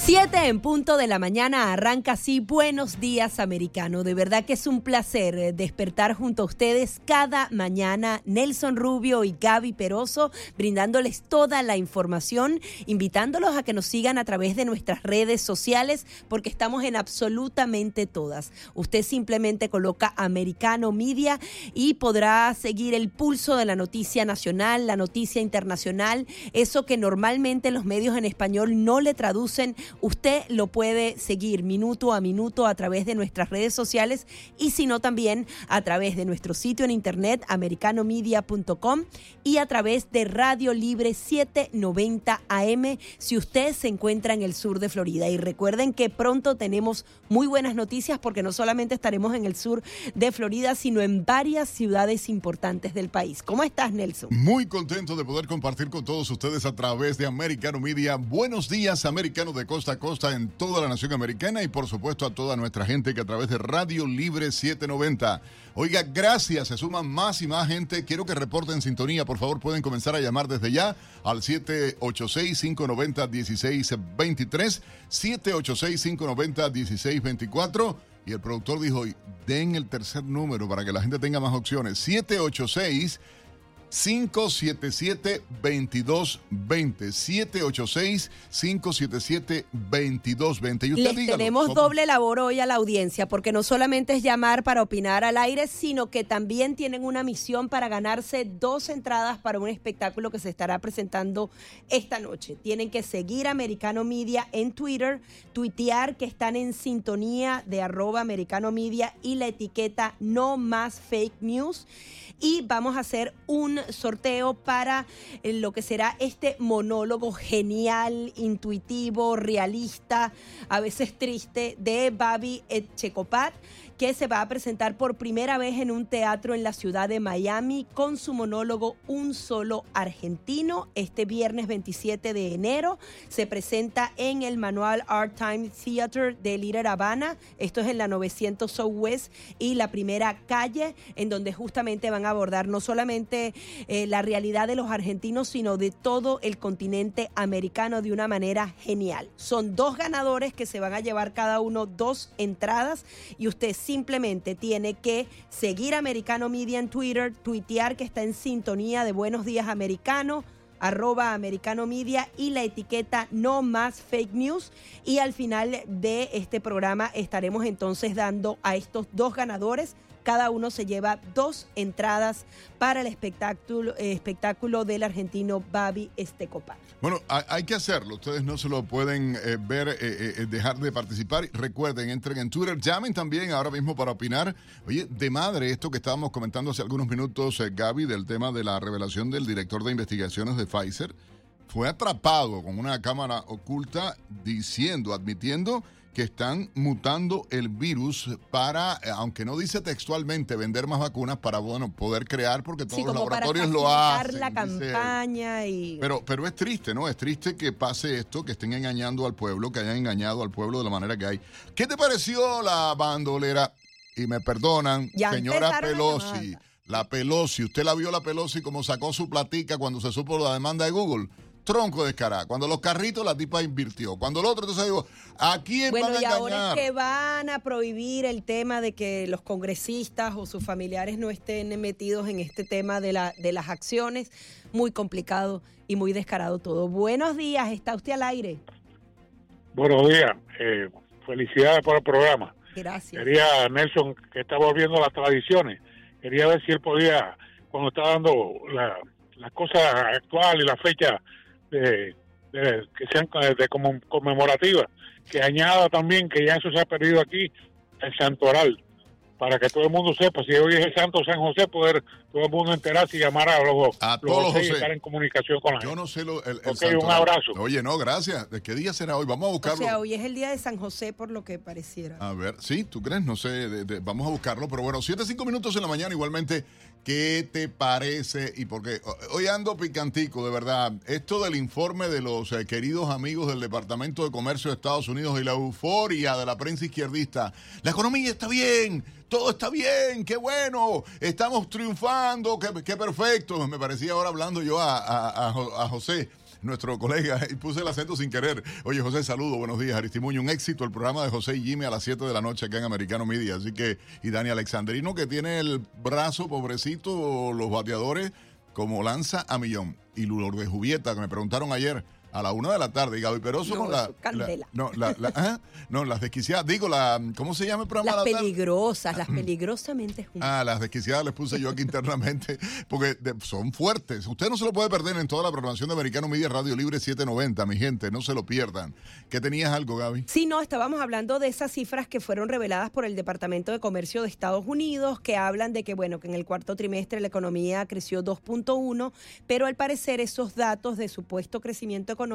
Siete en punto de la mañana arranca así. Buenos días, americano. De verdad que es un placer eh, despertar junto a ustedes cada mañana. Nelson Rubio y Gaby Peroso, brindándoles toda la información, invitándolos a que nos sigan a través de nuestras redes sociales, porque estamos en absolutamente todas. Usted simplemente coloca Americano Media y podrá seguir el pulso de la noticia nacional, la noticia internacional, eso que normalmente los medios en español no le traducen Usted lo puede seguir minuto a minuto a través de nuestras redes sociales y si no también a través de nuestro sitio en internet americanomedia.com y a través de Radio Libre 790 AM si usted se encuentra en el sur de Florida. Y recuerden que pronto tenemos muy buenas noticias porque no solamente estaremos en el sur de Florida, sino en varias ciudades importantes del país. ¿Cómo estás, Nelson? Muy contento de poder compartir con todos ustedes a través de Americano Media. Buenos días, americano de costa a costa en toda la nación americana y por supuesto a toda nuestra gente que a través de Radio Libre 790. Oiga, gracias, se suman más y más gente. Quiero que reporten sintonía, por favor pueden comenzar a llamar desde ya al 786-590-1623, 786-590-1624. Y el productor dijo, den el tercer número para que la gente tenga más opciones. 786 577-2220. 786-577-2220. Les tenemos doble labor hoy a la audiencia, porque no solamente es llamar para opinar al aire, sino que también tienen una misión para ganarse dos entradas para un espectáculo que se estará presentando esta noche. Tienen que seguir Americano Media en Twitter, tuitear que están en sintonía de arroba Americano Media y la etiqueta no más fake news y vamos a hacer un sorteo para eh, lo que será este monólogo genial, intuitivo, realista, a veces triste de Babi Etchecopat que se va a presentar por primera vez en un teatro en la ciudad de Miami con su monólogo Un solo argentino. Este viernes 27 de enero se presenta en el Manual Art Time Theater de Little Habana. Esto es en la 900 Southwest y la primera calle, en donde justamente van a abordar no solamente eh, la realidad de los argentinos, sino de todo el continente americano de una manera genial. Son dos ganadores que se van a llevar cada uno dos entradas y usted simplemente tiene que seguir Americano Media en Twitter, tuitear que está en sintonía de Buenos Días Americano arroba americano media y la etiqueta no más fake news. Y al final de este programa estaremos entonces dando a estos dos ganadores cada uno se lleva dos entradas para el espectáculo, eh, espectáculo del argentino Babi Estecopa. Bueno, hay, que hacerlo. Ustedes no se lo pueden eh, ver, eh, dejar de participar. Recuerden, entren en Twitter, llamen también ahora mismo para opinar. Oye, de madre, esto que estábamos comentando hace algunos minutos, Gaby, del tema de la revelación del director de investigaciones de Pfizer, fue atrapado con una cámara oculta diciendo, admitiendo que están mutando el virus para, eh, aunque no dice textualmente vender más vacunas, para bueno, poder crear, porque todos los laboratorios lo hacen. la campaña y... Pero, pero es triste, ¿no? Es triste que pase esto, que estén engañando al pueblo, que hayan engañado al pueblo de la manera que hay. ¿Qué te pareció la bandolera? Y me perdonan, señora Pelosi. La Pelosi, ¿usted la vio la Pelosi como sacó su platica cuando se supo la demanda de Google? Tronco de cara. Cuando los carritos, la tipa invirtió. Cuando el otro, entonces digo, ¿a quién van a engañar? Bueno, y ahora es que van a prohibir el tema de que los congresistas o sus familiares no estén metidos en este tema de, la, de las acciones. Muy complicado y muy descarado todo. Buenos días, ¿está usted al aire? Buenos días. Eh, felicidades por el programa. Gracias. Quería, Nelson, que está volviendo las tradiciones. Quería ver si él podía, cuando está dando la, la cosa actual y la fecha de, que sean de como conmemorativas, que añada también que ya eso se ha perdido aquí, el santoral, para que todo el mundo sepa, si hoy es el Santo San José, poder todo el mundo enterarse y llamar a los, a todos los y estar en comunicación con la Yo no sé lo, el, un abrazo. Oye, no, gracias. ¿De qué día será hoy? Vamos a buscarlo. O sea, hoy es el día de San José, por lo que pareciera. A ver, sí, ¿tú crees? No sé, vamos a buscarlo, pero bueno, 7, 5 minutos en la mañana igualmente ¿Qué te parece? Y porque hoy ando picantico, de verdad. Esto del informe de los eh, queridos amigos del Departamento de Comercio de Estados Unidos y la euforia de la prensa izquierdista. La economía está bien, todo está bien, qué bueno, estamos triunfando, qué, perfecto. Me parecía ahora hablando yo a, José nuestro colega, y puse el acento sin querer. Oye, José, saludo, buenos días, Aristimuño. Un éxito el programa de José y Jimmy a las 7 de la noche acá en Americano Media. Así que, y Dani Alexandrino, que tiene el brazo, pobrecito, los bateadores, como lanza a millón. Y de Jubieta, que me preguntaron ayer a la una de la tarde. Y Gaby Peroso No, con la, no, la, la- ajá, no, las desquiciadas. Digo, la, ¿cómo se llama el programa? Las de la tarde? peligrosas, las peligrosamente juntas. Ah, las desquiciadas les puse yo aquí internamente, porque de- son fuertes. Usted no se lo puede perder en toda la programación de Americano Media Radio Libre 790, mi gente, no se lo pierdan. ¿Qué tenías algo, Gaby? Sí, no, estábamos hablando de esas cifras que fueron reveladas por el Departamento de Comercio de Estados Unidos, que hablan de que, bueno, que en el cuarto trimestre la economía creció 2.1, pero al parecer esos datos de supuesto crecimiento económico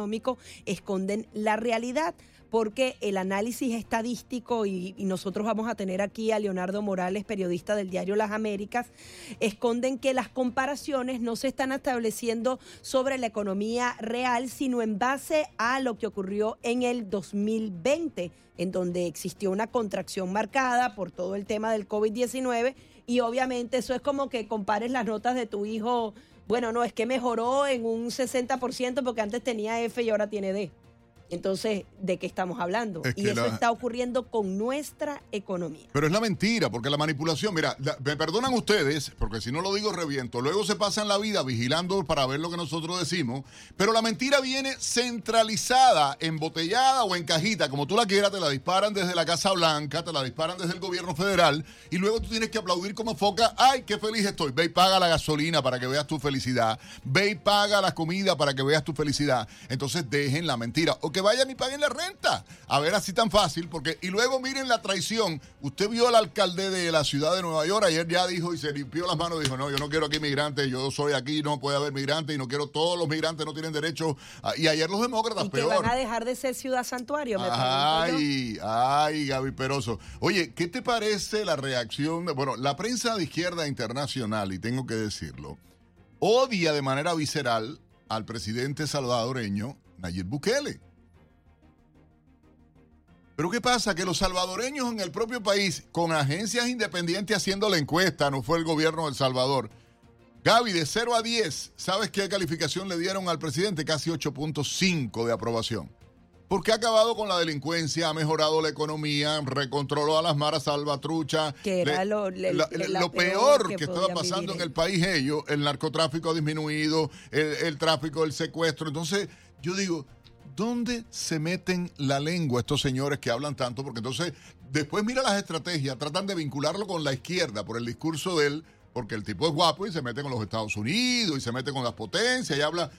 esconden la realidad porque el análisis estadístico, y, y nosotros vamos a tener aquí a Leonardo Morales, periodista del diario Las Américas, esconden que las comparaciones no se están estableciendo sobre la economía real, sino en base a lo que ocurrió en el 2020, en donde existió una contracción marcada por todo el tema del COVID-19 y obviamente eso es como que compares las notas de tu hijo, bueno, no, es que mejoró en un 60% porque antes tenía F y ahora tiene D. Entonces, ¿de qué estamos hablando? Es y eso la- está ocurriendo con nuestra economía. Pero es la mentira, porque la manipulación, mira, la- me perdonan ustedes, porque si no lo digo reviento, luego se pasan la vida vigilando para ver lo que nosotros decimos, pero la mentira viene centralizada, embotellada o en cajita, como tú la quieras, te la disparan desde la Casa Blanca, te la disparan desde el gobierno federal, y luego tú tienes que aplaudir como foca, ay, qué feliz estoy, ve y paga la gasolina para que veas tu felicidad, ve y paga la comida para que veas tu felicidad, entonces dejen la mentira, o que vayan y paguen la renta, a ver así tan fácil, porque, y luego miren la traición, usted vio al alcalde de la ciudad de Nueva York, ayer ya dijo y se limpió las manos, dijo, no, yo no quiero aquí migrantes, yo soy aquí, no puede haber migrantes, y no quiero, todos los migrantes no tienen derecho, a- y ayer los demócratas, Y que peor. van a dejar de ser ciudad santuario, me. Ay, ay, Gaby Peroso. Oye, ¿qué te parece la reacción de, bueno, la prensa de izquierda internacional, y tengo que decirlo, odia de manera visceral al presidente salvadoreño Nayib Bukele. Pero ¿qué pasa? Que los salvadoreños en el propio país, con agencias independientes haciendo la encuesta, no fue el gobierno de El Salvador. Gaby, de 0 a 10, ¿sabes qué calificación le dieron al presidente? Casi 8.5 de aprobación. Porque ha acabado con la delincuencia, ha mejorado la economía, recontroló a las maras salvatruchas. Que era lo- le- la- la lo peor que que, estaba pasando vivir en el país ellos, el narcotráfico ha disminuido, el, el tráfico, el secuestro. Entonces, yo digo, ¿dónde se meten la lengua estos señores que hablan tanto? Porque entonces, después mira las estrategias, tratan de vincularlo con la izquierda por el discurso de él, porque el tipo es guapo y se mete con los Estados Unidos y se mete con las potencias y habla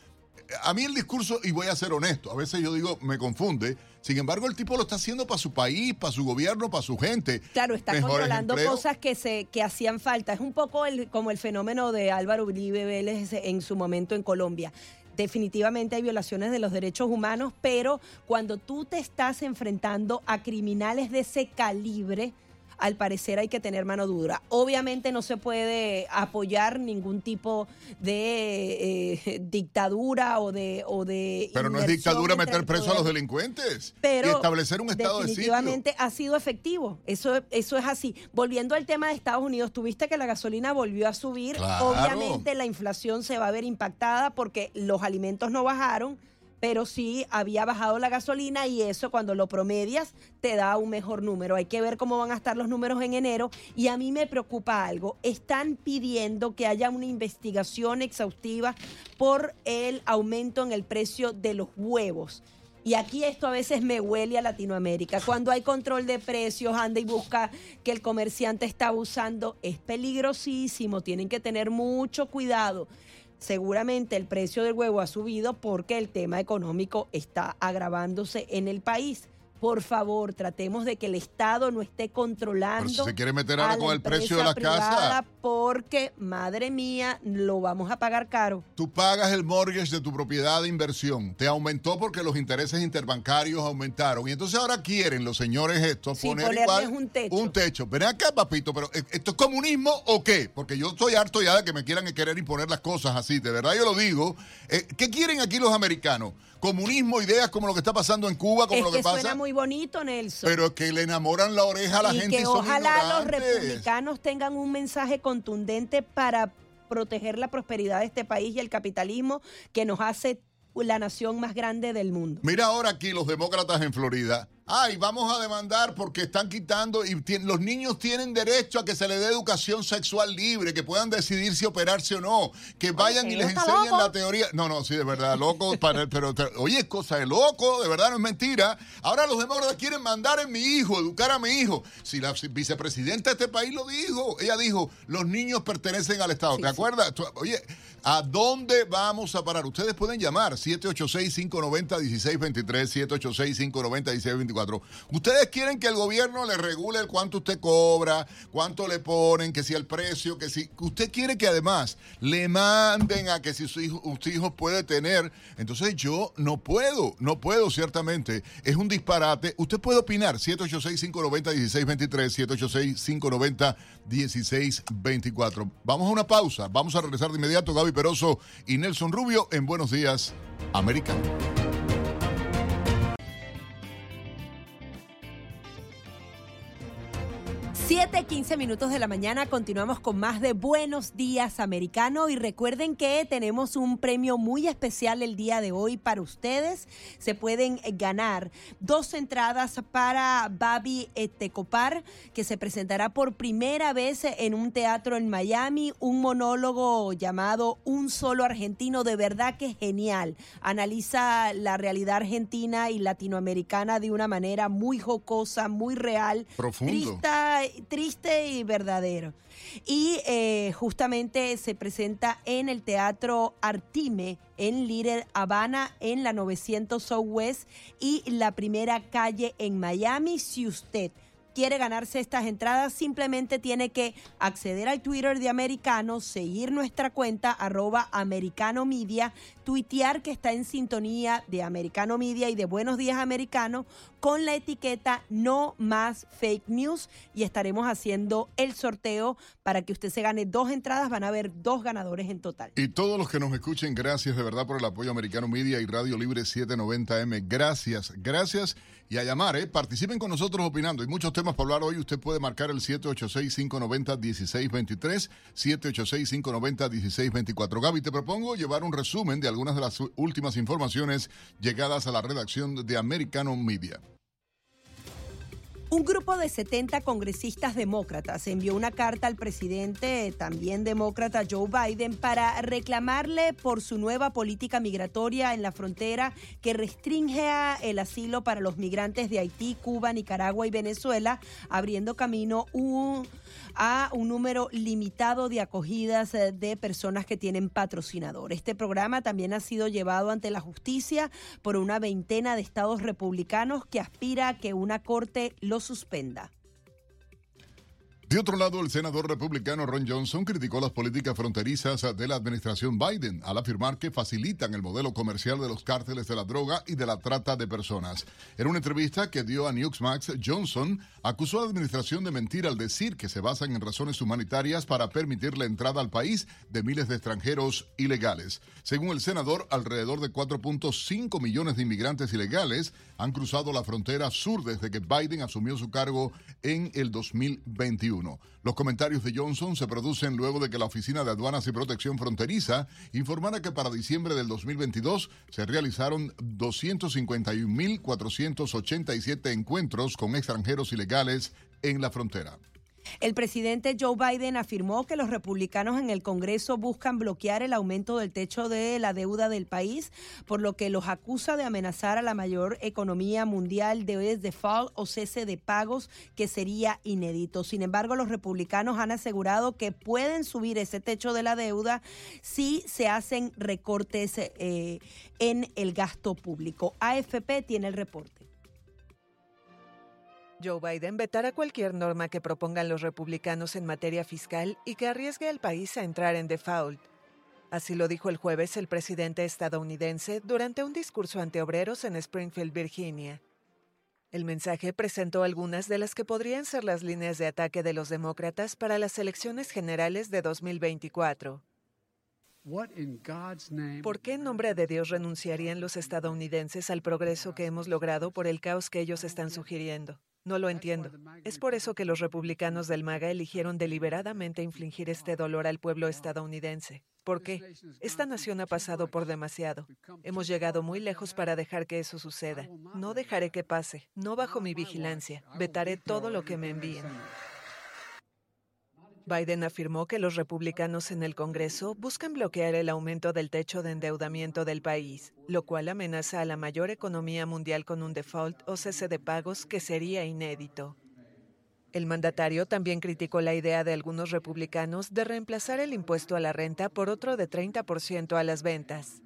a mí el discurso, y voy a ser honesto, a veces yo digo, me confunde. Sin embargo, el tipo lo está haciendo para su país, para su gobierno, para su gente. Claro, está Mejores controlando cosas que se que hacían falta. Es un poco el, como el fenómeno de Álvaro Uribe Vélez en su momento en Colombia. Definitivamente hay violaciones de los derechos humanos, pero cuando tú te estás enfrentando a criminales de ese calibre, al parecer hay que tener mano dura. Obviamente no se puede apoyar ningún tipo de eh, dictadura o de o de Pero no es dictadura meter preso a los delincuentes pero y establecer un estado de sitio. definitivamente ha sido efectivo. Eso, eso es así. Volviendo al tema de Estados Unidos, tuviste que la gasolina volvió a subir. Claro. Obviamente la inflación se va a ver impactada porque los alimentos no bajaron, pero sí había bajado la gasolina y eso cuando lo promedias te da un mejor número. Hay que ver cómo van a estar los números en enero y a mí me preocupa algo. Están pidiendo que haya una investigación exhaustiva por el aumento en el precio de los huevos. Y aquí esto a veces me huele a Latinoamérica. Cuando hay control de precios, anda y busca que el comerciante está abusando. Es peligrosísimo, tienen que tener mucho cuidado. Seguramente el precio del huevo ha subido porque el tema económico está agravándose en el país. Por favor, tratemos de que el Estado no esté controlando. Pero si se quiere meter ahora la con el precio de casas. privada Porque, madre mía, lo vamos a pagar caro. Tú pagas el mortgage de tu propiedad de inversión. Te aumentó porque los intereses interbancarios aumentaron. Y entonces ahora quieren los señores estos Sí, poner igual un techo. un techo. Ven acá, papito, pero ¿e- ¿esto es comunismo o qué? Porque yo estoy harto ya de que me quieran querer imponer las cosas así. De verdad yo lo digo. Eh, ¿Qué quieren aquí los americanos? Comunismo, ideas como lo que está pasando en Cuba, como Es lo que que pasa. suena muy bonito, Nelson. Pero que le enamoran la oreja a la y gente que y son ojalá los republicanos tengan un mensaje contundente para proteger la prosperidad de este país y el capitalismo que nos hace la nación más grande del mundo. Mira ahora aquí los demócratas en Florida ay, vamos a demandar porque están quitando y los niños tienen derecho a que se les dé educación sexual libre, que puedan decidir si operarse o no, que vayan y les enseñen la teoría. No, no, sí, de verdad, loco, pero oye, es cosa de loco, de verdad no es mentira. Ahora los demócratas quieren mandar en mi hijo, educar a mi hijo. Si la vicepresidenta de este país lo dijo, ella dijo, los niños pertenecen al Estado, ¿te acuerdas? Oye, ¿a dónde vamos a parar? Ustedes pueden llamar 786-590-1623, 786-590-1624 Ustedes quieren que el gobierno le regule el cuánto usted cobra, cuánto le ponen, que si el precio, que si. Usted quiere que además le manden a que si su hijo, hijo puede tener. Entonces yo no puedo, no puedo, ciertamente. Es un disparate. Usted puede opinar. 786-590-1623, 786-590-1624. Vamos a una pausa. Vamos a regresar de inmediato. Gaby Peroso y Nelson Rubio en Buenos Días, América. 7, 15 minutos de la mañana, continuamos con más de Buenos Días Americano y recuerden que tenemos un premio muy especial el día de hoy para ustedes. Se pueden ganar dos entradas para Babi Etecopar, que se presentará por primera vez en un teatro en Miami, un monólogo llamado Un solo argentino, de verdad que genial. Analiza la realidad argentina y latinoamericana de una manera muy jocosa, muy real. Profundo triste y verdadero. Y eh, justamente se presenta en el Teatro Artime en Little Habana en la 900 Southwest y la primera calle en Miami. Si usted quiere ganarse estas entradas, simplemente tiene que acceder al Twitter de Americano, seguir nuestra cuenta arroba Americano Media, tuitear que está en sintonía de Americano Media y de Buenos Días Americano con la etiqueta No Más Fake News y estaremos haciendo el sorteo para que usted se gane dos entradas. Van a haber dos ganadores en total. Y todos los que nos escuchen, gracias de verdad por el apoyo Americano Media y Radio Libre 790M. Gracias, gracias. Y a llamar, ¿eh? participen con nosotros opinando. Hay muchos temas para hablar hoy. Usted puede marcar el 786-590-1623, 786-590-1624. Gaby, te propongo llevar un resumen de algunas de las últimas informaciones llegadas a la redacción de Americano Media. Un grupo de 70 congresistas demócratas envió una carta al presidente, también demócrata Joe Biden, para reclamarle por su nueva política migratoria en la frontera que restringe el asilo para los migrantes de Haití, Cuba, Nicaragua y Venezuela, abriendo camino un a un número limitado de acogidas eh, de personas que tienen patrocinador. Este programa también ha sido llevado ante la justicia por una veintena de estados republicanos que aspira a que una corte lo suspenda. De otro lado, el senador republicano Ron Johnson criticó las políticas fronterizas de la administración Biden al afirmar que facilitan el modelo comercial de los cárteles de la droga y de la trata de personas. En una entrevista que dio a Newsmax, Johnson acusó a la administración de mentir al decir que se basan en razones humanitarias para permitir la entrada al país de miles de extranjeros ilegales. Según el senador, alrededor de 4.5 millones de inmigrantes ilegales han cruzado la frontera sur desde que Biden asumió su cargo en el 2021. Los comentarios de Johnson se producen luego de que la Oficina de Aduanas y Protección Fronteriza informara que para diciembre del 2022 se realizaron 251.487 encuentros con extranjeros ilegales en la frontera. El presidente Joe Biden afirmó que los republicanos en el Congreso buscan bloquear el aumento del techo de la deuda del país, por lo que los acusa de amenazar a la mayor economía mundial de default o cese de pagos, que sería inédito. Sin embargo, los republicanos han asegurado que pueden subir ese techo de la deuda si se hacen recortes eh, en el gasto público. AFP tiene el reporte. Joe Biden vetará cualquier norma que propongan los republicanos en materia fiscal y que arriesgue al país a entrar en default. Así lo dijo el jueves el presidente estadounidense durante un discurso ante obreros en Springfield, Virginia. El mensaje presentó algunas de las que podrían ser las líneas de ataque de los demócratas para las elecciones generales de 2024. ¿Por qué en nombre de Dios renunciarían los estadounidenses al progreso que hemos logrado por el caos que ellos están sugiriendo? No lo entiendo. Es por eso que los republicanos del MAGA eligieron deliberadamente infligir este dolor al pueblo estadounidense. ¿Por qué? Esta nación ha pasado por demasiado. Hemos llegado muy lejos para dejar que eso suceda. No dejaré que pase. No bajo mi vigilancia. Vetaré todo lo que me envíen. Biden afirmó que los republicanos en el Congreso buscan bloquear el aumento del techo de endeudamiento del país, lo cual amenaza a la mayor economía mundial con un default o cese de pagos que sería inédito. El mandatario también criticó la idea de algunos republicanos de reemplazar el impuesto a la renta por otro de 30% a las ventas.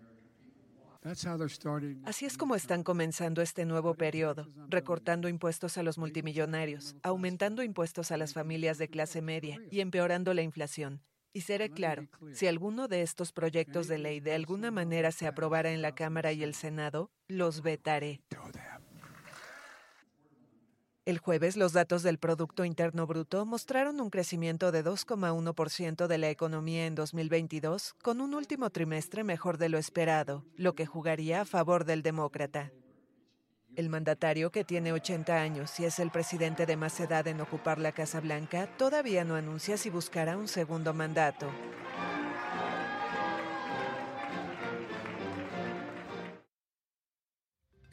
Así es como están comenzando este nuevo periodo, recortando impuestos a los multimillonarios, aumentando impuestos a las familias de clase media y empeorando la inflación. Y seré claro, si alguno de estos proyectos de ley de alguna manera se aprobara en la Cámara y el Senado, los vetaré. El jueves, los datos del Producto Interno Bruto mostraron un crecimiento de 2,1% de la economía en 2022, con un último trimestre mejor de lo esperado, lo que jugaría a favor del demócrata. El mandatario, que tiene 80 años y es el presidente de más edad en ocupar la Casa Blanca, todavía no anuncia si buscará un segundo mandato.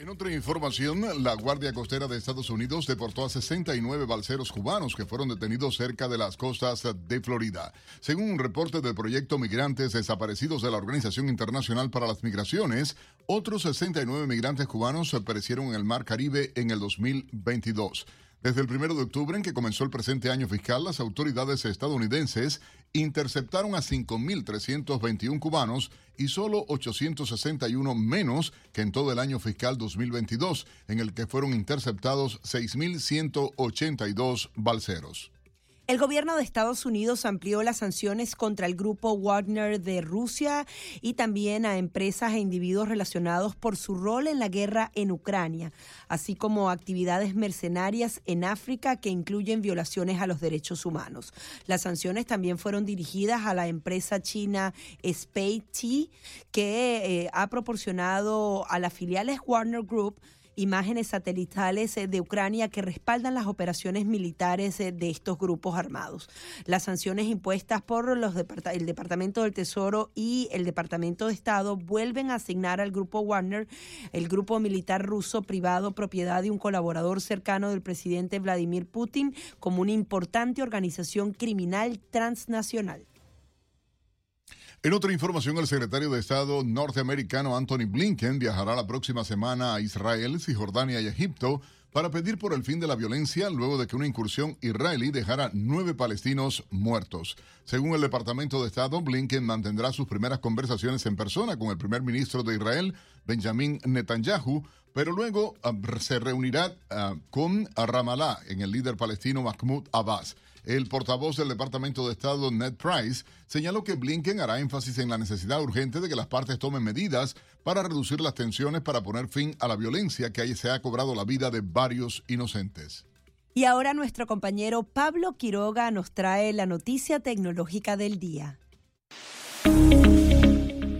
En otra información, la Guardia Costera de Estados Unidos deportó a 69 balseros cubanos que fueron detenidos cerca de las costas de Florida. Según un reporte del proyecto Migrantes Desaparecidos de la Organización Internacional para las Migraciones, otros 69 migrantes cubanos perecieron en el Mar Caribe en el 2022. Desde el 1 de octubre en que comenzó el presente año fiscal, las autoridades estadounidenses interceptaron a 5.321 cubanos y solo 861 menos que en todo el año fiscal 2022, en el que fueron interceptados 6.182 balseros. El gobierno de Estados Unidos amplió las sanciones contra el grupo Wagner de Rusia y también a empresas e individuos relacionados por su rol en la guerra en Ucrania, así como actividades mercenarias en África que incluyen violaciones a los derechos humanos. Las sanciones también fueron dirigidas a la empresa china SpaceT, que eh, ha proporcionado a las filiales Warner Group imágenes satelitales eh, de Ucrania que respaldan las operaciones militares eh, de estos grupos armados. Las sanciones impuestas por los el Departamento del Tesoro y el Departamento de Estado vuelven a asignar al grupo Wagner, el grupo militar ruso privado propiedad de un colaborador cercano del presidente Vladimir Putin, como una importante organización criminal transnacional. En otra información, el secretario de Estado norteamericano Anthony Blinken viajará la próxima semana a Israel, Cisjordania y Egipto para pedir por el fin de la violencia luego de que una incursión israelí dejara nueve palestinos muertos. Según el Departamento de Estado, Blinken mantendrá sus primeras conversaciones en persona con el primer ministro de Israel, Benjamin Netanyahu, pero luego ah, se reunirá ah, con Ramallah, en el líder palestino Mahmoud Abbas. El portavoz del Departamento de Estado, Ned Price, señaló que Blinken hará énfasis en la necesidad urgente de que las partes tomen medidas para reducir las tensiones para poner fin a la violencia que ahí se ha cobrado la vida de varios inocentes. Y ahora nuestro compañero Pablo Quiroga nos trae la noticia tecnológica del día.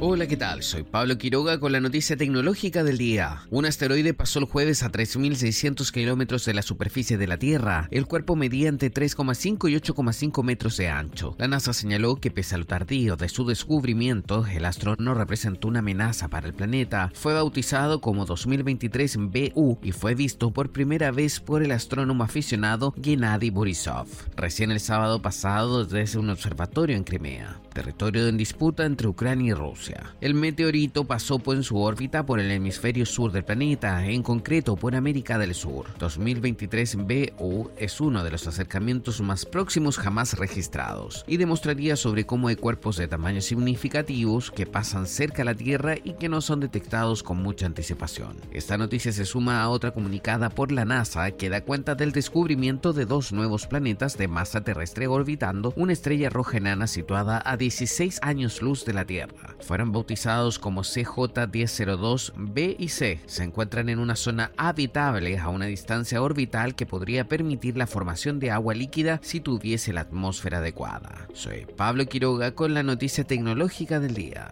Hola, ¿qué tal? Soy Pablo Quiroga con la noticia tecnológica del día. Un asteroide pasó el jueves a 3.600 kilómetros de la superficie de la Tierra. El cuerpo medía entre 3,5 y 8,5 metros de ancho. La NASA señaló que pese a lo tardío de su descubrimiento, el astro no representó una amenaza para el planeta. Fue bautizado como 2023 BU y fue visto por primera vez por el astrónomo aficionado Gennady Borisov. Recién el sábado pasado desde un observatorio en Crimea territorio en disputa entre Ucrania y Rusia. El meteorito pasó en su órbita por el hemisferio sur del planeta, en concreto por América del Sur. 2023 BU es uno de los acercamientos más próximos jamás registrados y demostraría sobre cómo hay cuerpos de tamaño significativos que pasan cerca a la Tierra y que no son detectados con mucha anticipación. Esta noticia se suma a otra comunicada por la NASA que da cuenta del descubrimiento de dos nuevos planetas de masa terrestre orbitando una estrella roja enana situada a 16 años luz de la Tierra. Fueron bautizados como CJ1002B y C. Se encuentran en una zona habitable a una distancia orbital que podría permitir la formación de agua líquida si tuviese la atmósfera adecuada. Soy Pablo Quiroga con la noticia tecnológica del día.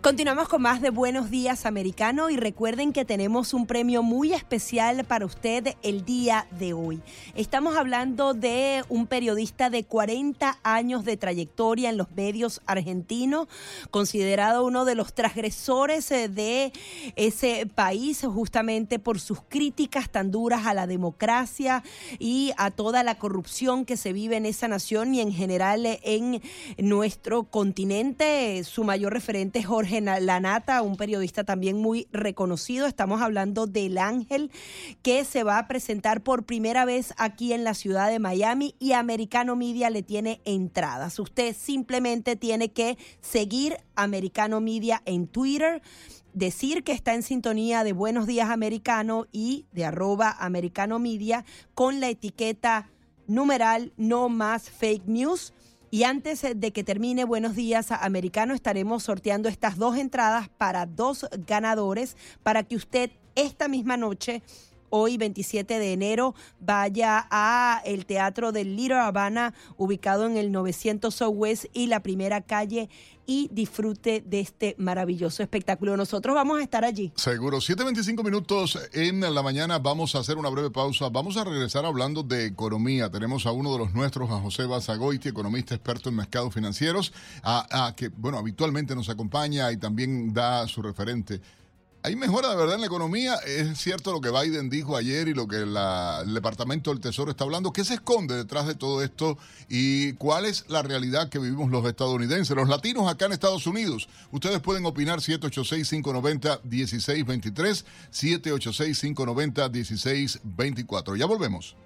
Continuamos con más de Buenos Días Americano y recuerden que tenemos un premio muy especial para usted el día de hoy. Estamos hablando de un periodista de 40 años de trayectoria en los medios argentinos, considerado uno de los transgresores eh, de ese país justamente por sus críticas tan duras a la democracia y a toda la corrupción que se vive en esa nación y en general en nuestro continente. Su mayor referente es Jorge Lanata, un periodista también muy reconocido. Estamos hablando del Ángel, que se va a presentar por primera vez aquí en la ciudad de Miami y Americano Media le tiene entradas. Usted simplemente tiene que seguir Americano Media en Twitter decir que está en sintonía de Buenos Días Americano y de arroba Americano Media con la etiqueta numeral no más fake news y antes eh, de que termine Buenos Días Americano, estaremos sorteando estas dos entradas para dos ganadores para que usted esta misma noche hoy 27 de enero vaya a el Teatro del Little Habana ubicado en el 900 Southwest y la primera calle y disfrute de este maravilloso espectáculo. Nosotros vamos a estar allí. Seguro. 7.25 minutos en la mañana. Vamos a hacer una breve pausa. Vamos a regresar hablando de economía. Tenemos a uno de los nuestros, a José Basagoiti, economista experto en mercados financieros, a, que, bueno, habitualmente nos acompaña y también da su referente hay mejora de verdad en la economía. Es cierto lo que Biden dijo ayer y lo que el Departamento del Tesoro está hablando. ¿Qué se esconde detrás de todo esto y cuál es la realidad que vivimos los estadounidenses, los latinos acá en Estados Unidos? Ustedes pueden opinar 786-590-1623, 786-590-1624. Ya volvemos.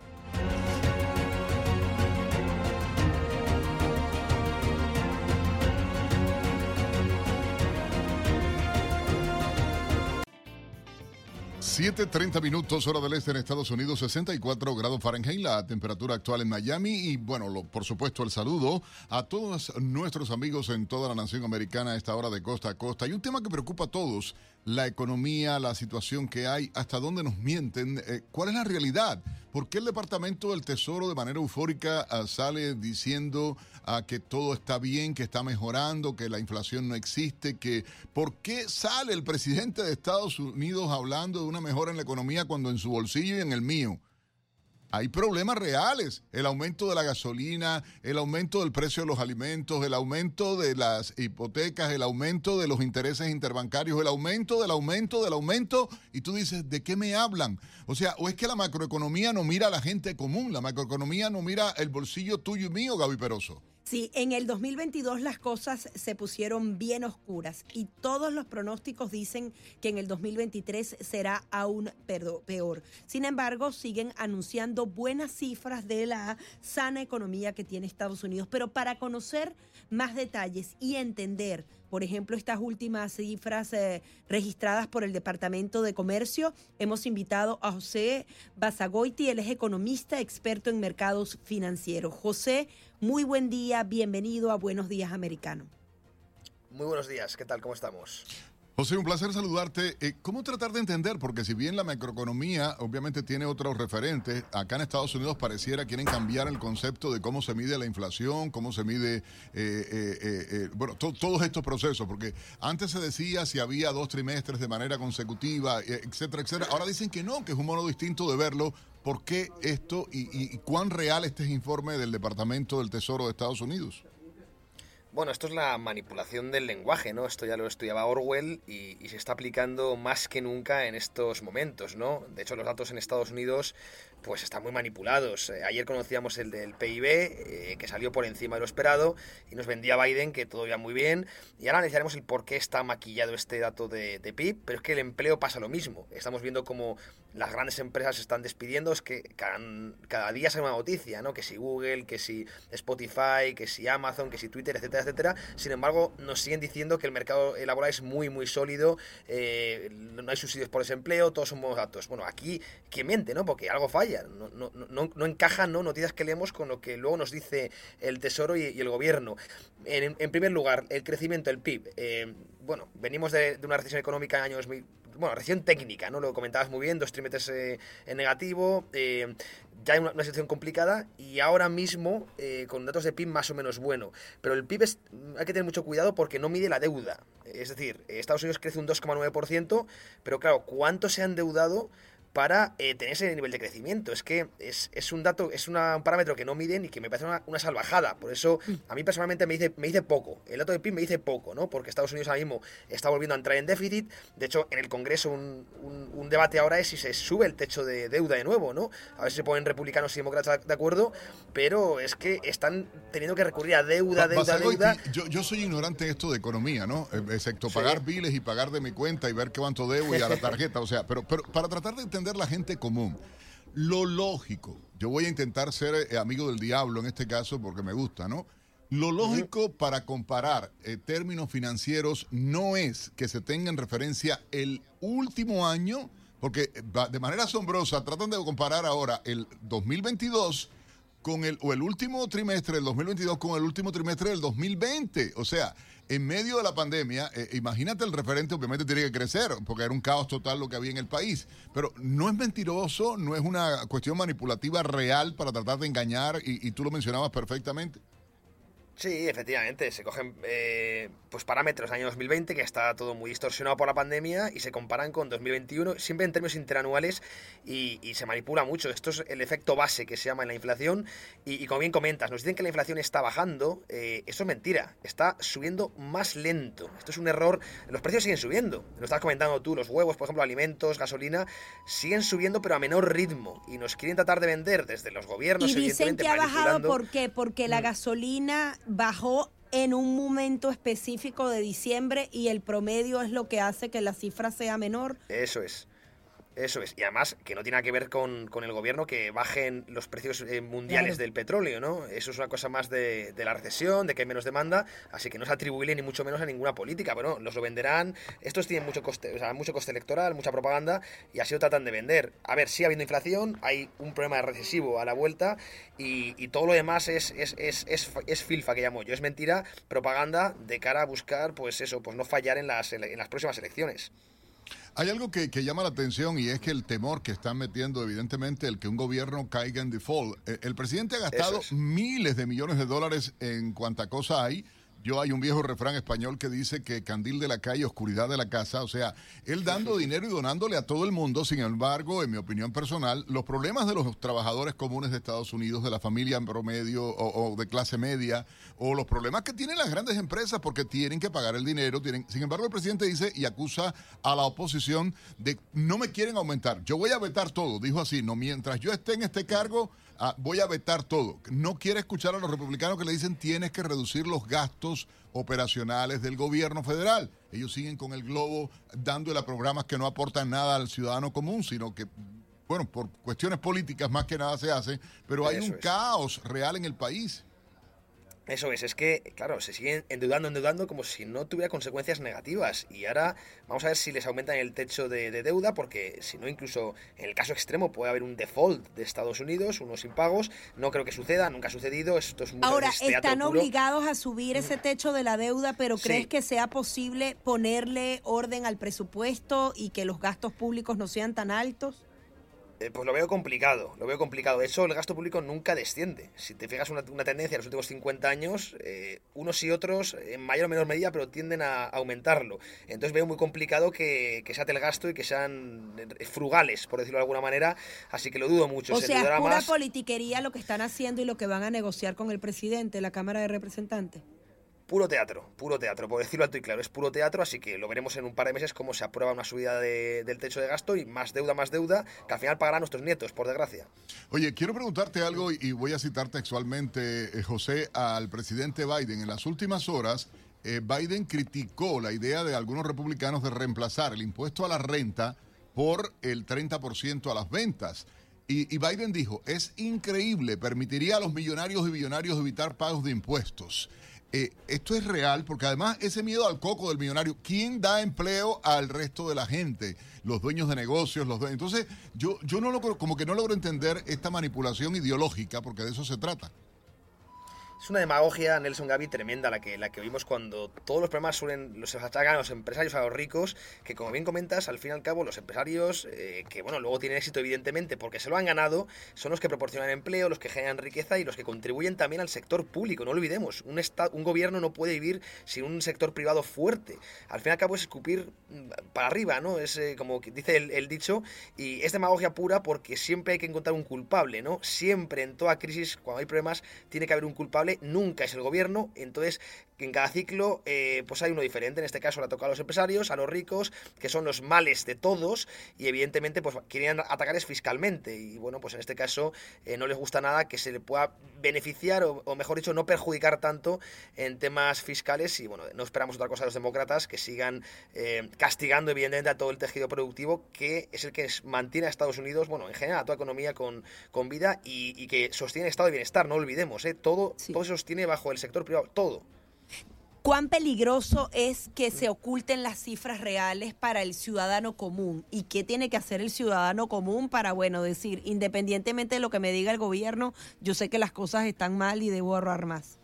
7.30 minutos, hora del este en Estados Unidos, 64 grados Fahrenheit, la temperatura actual en Miami. Y bueno, por supuesto, el saludo a todos nuestros amigos en toda la nación americana a esta hora de costa a costa. Y un tema que preocupa a todos, la economía, la situación que hay, hasta dónde nos mienten, eh, cuál es la realidad. ¿Por qué el Departamento del Tesoro de manera eufórica ah, sale diciendo ah, que todo está bien, que está mejorando, que la inflación no existe? Que, ¿Por qué sale el presidente de Estados Unidos hablando de una mejora en la economía cuando en su bolsillo y en el mío? Hay problemas reales. El aumento de la gasolina, el aumento del precio de los alimentos, el aumento de las hipotecas, el aumento de los intereses interbancarios, el aumento del aumento del aumento. Y tú dices, ¿de qué me hablan? O sea, o es que la macroeconomía no mira a la gente común, la macroeconomía no mira el bolsillo tuyo y mío, Gaby Peroso. Sí, en el 2022 las cosas se pusieron bien oscuras y todos los pronósticos dicen que en el 2023 será aún peor. Sin embargo, siguen anunciando buenas cifras de la sana economía que tiene Estados Unidos. Pero para conocer más detalles y entender por ejemplo, estas últimas cifras eh, registradas por el Departamento de Comercio. Hemos invitado a José Basagoiti, él es economista experto en mercados financieros. José, muy buen día, bienvenido a Buenos Días Americano. Muy buenos días, ¿qué tal? ¿Cómo estamos? José, un placer saludarte. Eh, ¿Cómo tratar de entender? Porque si bien la macroeconomía obviamente tiene otros referentes, acá en Estados Unidos pareciera quieren cambiar el concepto de cómo se mide la inflación, cómo se mide, eh, eh, bueno, todos estos procesos, porque antes se decía si había dos trimestres de manera consecutiva, etcétera, etcétera. Ahora dicen que no, que es un modo distinto de verlo. ¿Por qué esto y, y cuán real este es informe del Departamento del Tesoro de Estados Unidos? Bueno, esto es la manipulación del lenguaje, ¿no? Esto ya lo estudiaba Orwell y, se está aplicando más que nunca en estos momentos, ¿no? De hecho, los datos en Estados Unidos pues están muy manipulados. Eh, ayer conocíamos el del PIB, eh, que salió por encima de lo esperado, y nos vendía Biden que todo iba muy bien. Y ahora analizaremos el por qué está maquillado este dato de, PIB, pero es que el empleo pasa lo mismo. Estamos viendo como las grandes empresas están despidiendo, es que cada, día se una noticia, ¿no? Que si Google, que si Spotify, que si Amazon, que si Twitter, etcétera, etcétera. Sin embargo, nos siguen diciendo que el mercado laboral es muy, muy sólido, eh, no hay subsidios por desempleo, todos somos datos. Bueno, aquí, ¿quién miente, no? Porque algo falla, no, no, no, no encajan ¿no? noticias que leemos con lo que luego nos dice el Tesoro y, el Gobierno. En, en, primer lugar, el crecimiento del PIB. Eh, bueno, venimos de, de, una recesión económica en años bueno, recesión técnica, ¿no? Lo comentabas muy bien, dos trimestres eh, en negativo, eh, ya hay una, situación complicada y ahora mismo eh, con datos de PIB más o menos bueno. Pero el PIB hay que tener mucho cuidado porque no mide la deuda. Es decir, Estados Unidos crece un 2,9%, pero claro, ¿cuánto se ha endeudado? Para eh, tener ese nivel de crecimiento. Es que es, un dato, es un parámetro que no miden y que me parece una, salvajada. Por eso, mm. a mí personalmente me dice, me dice poco. El dato de PIB me dice poco, ¿no? Porque Estados Unidos ahora mismo está volviendo a entrar en déficit. De hecho, en el Congreso un, un, debate ahora es si se sube el techo de deuda de nuevo, ¿no? A ver si se ponen republicanos y demócratas de acuerdo, pero es que están teniendo que recurrir a deuda, deuda, deuda. Yo, yo soy ignorante en esto de economía, ¿no? Eh, excepto pagar biles y pagar de mi cuenta y ver cuánto debo y a la tarjeta. O sea, pero, pero para tratar de entender la gente común. Lo lógico, yo voy a intentar ser eh, amigo del diablo en este caso porque me gusta, ¿no? Lo lógico para comparar eh, términos financieros no es que se tenga en referencia el último año, porque eh, de manera asombrosa tratan de comparar ahora el 2022 con el, o el último trimestre del 2022 con el último trimestre del 2020. O sea, en medio de la pandemia, eh, imagínate el referente, obviamente tiene que crecer, porque era un caos total lo que había en el país. Pero no es mentiroso, no es una cuestión manipulativa real para tratar de engañar, y, y tú lo mencionabas perfectamente. Sí, efectivamente, se cogen eh, pues parámetros del año 2020, que está todo muy distorsionado por la pandemia, y se comparan con 2021, siempre en términos interanuales, y, se manipula mucho. Esto es el efecto base que se llama en la inflación, y, como bien comentas, nos dicen que la inflación está bajando, eh, eso es mentira, está subiendo más lento. Esto es un error, los precios siguen subiendo, lo estabas comentando tú, los huevos, por ejemplo, alimentos, gasolina, siguen subiendo pero a menor ritmo, y nos quieren tratar de vender desde los gobiernos. Y dicen que ha bajado, ¿por qué? Porque la mm. gasolina bajó en un momento específico de diciembre y el promedio es lo que hace que la cifra sea menor. Eso es. Eso es, y además que no tiene nada que ver con, el gobierno que bajen los precios eh, mundiales del petróleo, ¿no? Eso es una cosa más de, la recesión, de que hay menos demanda, así que no se atribuye ni mucho menos a ninguna política, pero no, los lo venderán, estos tienen mucho coste, o sea, mucho coste electoral, mucha propaganda, y así lo tratan de vender. A ver, sí ha habido inflación, hay un problema recesivo a la vuelta, y, todo lo demás es, es, es, es, filfa, que llamo yo, es mentira, propaganda de cara a buscar, pues eso, pues no fallar en las, en las próximas elecciones. Hay algo que, llama la atención y es que el temor que están metiendo, evidentemente, el que un gobierno caiga en default. Eh, el presidente ha gastado miles de millones de dólares en cuanta cosa hay yo hay un viejo refrán español que dice que candil de la calle, oscuridad de la casa. O sea, él dando dinero y donándole a todo el mundo. Sin embargo, en mi opinión personal, los problemas de los trabajadores comunes de Estados Unidos, de la familia en promedio o, de clase media, o los problemas que tienen las grandes empresas porque tienen que pagar el dinero. Tienen... Sin embargo, el presidente dice y acusa a la oposición de no me quieren aumentar. Yo voy a vetar todo. Dijo así, no mientras yo esté en este cargo Ah, voy a vetar todo. No quiere escuchar a los republicanos que le dicen tienes que reducir los gastos operacionales del gobierno federal. Ellos siguen con el globo dándole a programas que no aportan nada al ciudadano común, sino que, bueno, por cuestiones políticas más que nada se hacen, pero hay un caos real en el país. Eso es, es que, claro, se siguen endeudando, endeudando como si no tuviera consecuencias negativas. Y ahora vamos a ver si les aumentan el techo de, deuda, porque si no, incluso en el caso extremo puede haber un default de Estados Unidos, unos impagos. No creo que suceda, nunca ha sucedido. Esto es Ahora, están obligados a subir ese techo de la deuda, pero ¿crees que sea posible ponerle orden al presupuesto y que los gastos públicos no sean tan altos? Eh, pues lo veo complicado, lo veo complicado. De hecho, el gasto público nunca desciende. Si te fijas una, tendencia en los últimos 50 años, eh, unos y otros, en mayor o menor medida, pero tienden a aumentarlo. Entonces veo muy complicado que, que se ate el gasto y que sean eh, frugales, por decirlo de alguna manera. Así que lo dudo mucho. O sea, es pura politiquería lo que están haciendo y lo que van a negociar con el presidente, la Cámara de Representantes puro teatro, puro teatro, por decirlo alto y claro, es puro teatro, así que lo veremos en un par de meses cómo se aprueba una subida del techo de gasto y más deuda, más deuda, que al final pagarán nuestros nietos, por desgracia. Oye, quiero preguntarte algo y voy a citar textualmente, eh, José, al presidente Biden. En las últimas horas, eh, Biden criticó la idea de algunos republicanos de reemplazar el impuesto a la renta por el 30% a las ventas. Y, y, Biden dijo, es increíble, permitiría a los millonarios y billonarios evitar pagos de impuestos. Eh, esto es real porque además ese miedo al coco del millonario, ¿quién da empleo al resto de la gente? Los dueños de negocios, los dueños. Entonces, yo, yo no logro, como que no logro entender esta manipulación ideológica porque de eso se trata. Es una demagogia, Nelson Gaby, tremenda la que, la que vimos cuando todos los problemas suelen, los achacan a los empresarios, a los ricos, que como bien comentas, al fin y al cabo los empresarios, eh, que bueno, luego tienen éxito evidentemente porque se lo han ganado, son los que proporcionan empleo, los que generan riqueza y los que contribuyen también al sector público. No olvidemos, un, un gobierno no puede vivir sin un sector privado fuerte. Al fin y al cabo es escupir mm, para arriba, ¿no? Es eh, como dice el, el dicho, y es demagogia pura porque siempre hay que encontrar un culpable, ¿no? Siempre en toda crisis, cuando hay problemas, tiene que haber un culpable nunca es el gobierno, entonces en cada ciclo eh, pues hay uno diferente, en este caso le ha tocado a los empresarios, a los ricos, que son los males de todos y evidentemente pues quieren atacarles fiscalmente. Y bueno pues en este caso eh, no les gusta nada que se le pueda beneficiar o, mejor dicho no perjudicar tanto en temas fiscales. Y bueno no esperamos otra cosa de los demócratas que sigan eh, castigando evidentemente a todo el tejido productivo que es el que mantiene a Estados Unidos bueno en general a toda economía con, con vida y, que sostiene el estado de bienestar. No olvidemos todo todo se sostiene bajo el sector privado todo ¿Cuán peligroso es que se oculten las cifras reales para el ciudadano común? ¿Y qué tiene que hacer el ciudadano común para, bueno, decir, independientemente de lo que me diga el gobierno, yo sé que las cosas están mal y debo ahorrar más?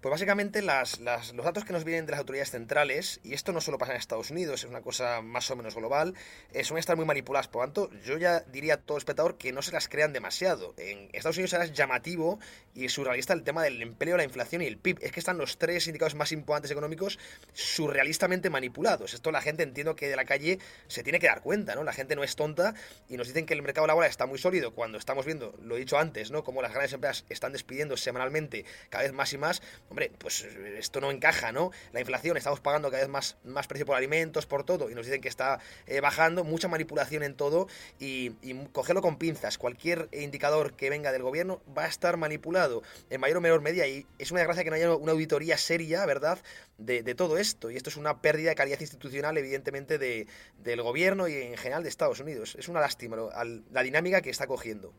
Pues básicamente las, los datos que nos vienen de las autoridades centrales, y esto no solo pasa en Estados Unidos, es una cosa más o menos global, eh, suelen estar muy manipuladas. Por lo tanto, yo ya diría a todo espectador que no se las crean demasiado. En Estados Unidos ahora es llamativo y surrealista el tema del empleo, la inflación y el PIB. Es que están los tres indicadores más importantes económicos surrealistamente manipulados. Esto la gente entiendo que de la calle se tiene que dar cuenta, ¿no? La gente no es tonta y nos dicen que el mercado laboral está muy sólido cuando estamos viendo, lo he dicho antes, ¿no? Como las grandes empresas están despidiendo semanalmente cada vez más y más hombre, pues esto no encaja, ¿no? La inflación, estamos pagando cada vez más, más precio por alimentos, por todo, y nos dicen que está eh, bajando, mucha manipulación en todo, y, cogerlo con pinzas. Cualquier indicador que venga del gobierno va a estar manipulado en mayor o menor medida, y es una desgracia que no haya una auditoría seria, ¿verdad?, de, todo esto, y esto es una pérdida de calidad institucional, evidentemente, de, del gobierno y en general de Estados Unidos. Es una lástima la dinámica que está cogiendo.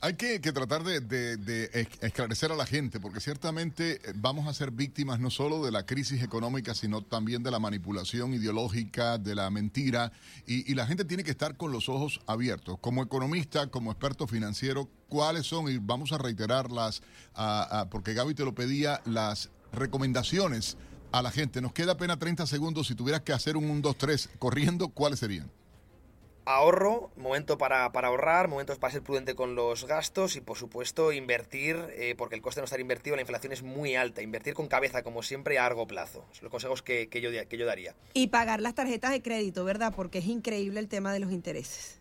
Hay que, tratar de, esclarecer a la gente, porque ciertamente eh, vamos a ser víctimas no solo de la crisis económica, sino también de la manipulación ideológica, de la mentira, y, la gente tiene que estar con los ojos abiertos. Como economista, como experto financiero, ¿cuáles son? Y vamos a reiterarlas, porque Gaby te lo pedía, las recomendaciones a la gente. Nos queda apenas 30 segundos. Si tuvieras que hacer un 1, 2, 3 corriendo, ¿cuáles serían? Ahorro, momento para, ahorrar, momentos para ser prudente con los gastos y por supuesto invertir, eh, porque el coste de no estar invertido, la inflación es muy alta, invertir con cabeza como siempre a largo plazo. Son los consejos que, yo, que yo daría. Y pagar las tarjetas de crédito, ¿verdad? Porque es increíble el tema de los intereses.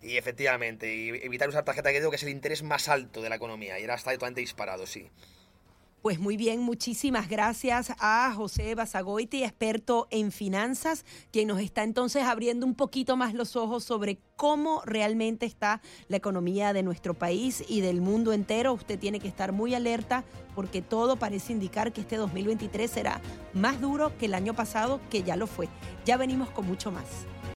Y efectivamente, y evitar usar tarjeta de crédito que es el interés más alto de la economía y ahora está totalmente disparado, sí. Pues muy bien, muchísimas gracias a José Basagoiti, experto en finanzas, quien nos está entonces abriendo un poquito más los ojos sobre cómo realmente está la economía de nuestro país y del mundo entero. Usted tiene que estar muy alerta porque todo parece indicar que este 2023 será más duro que el año pasado, que ya lo fue. Ya venimos con mucho más.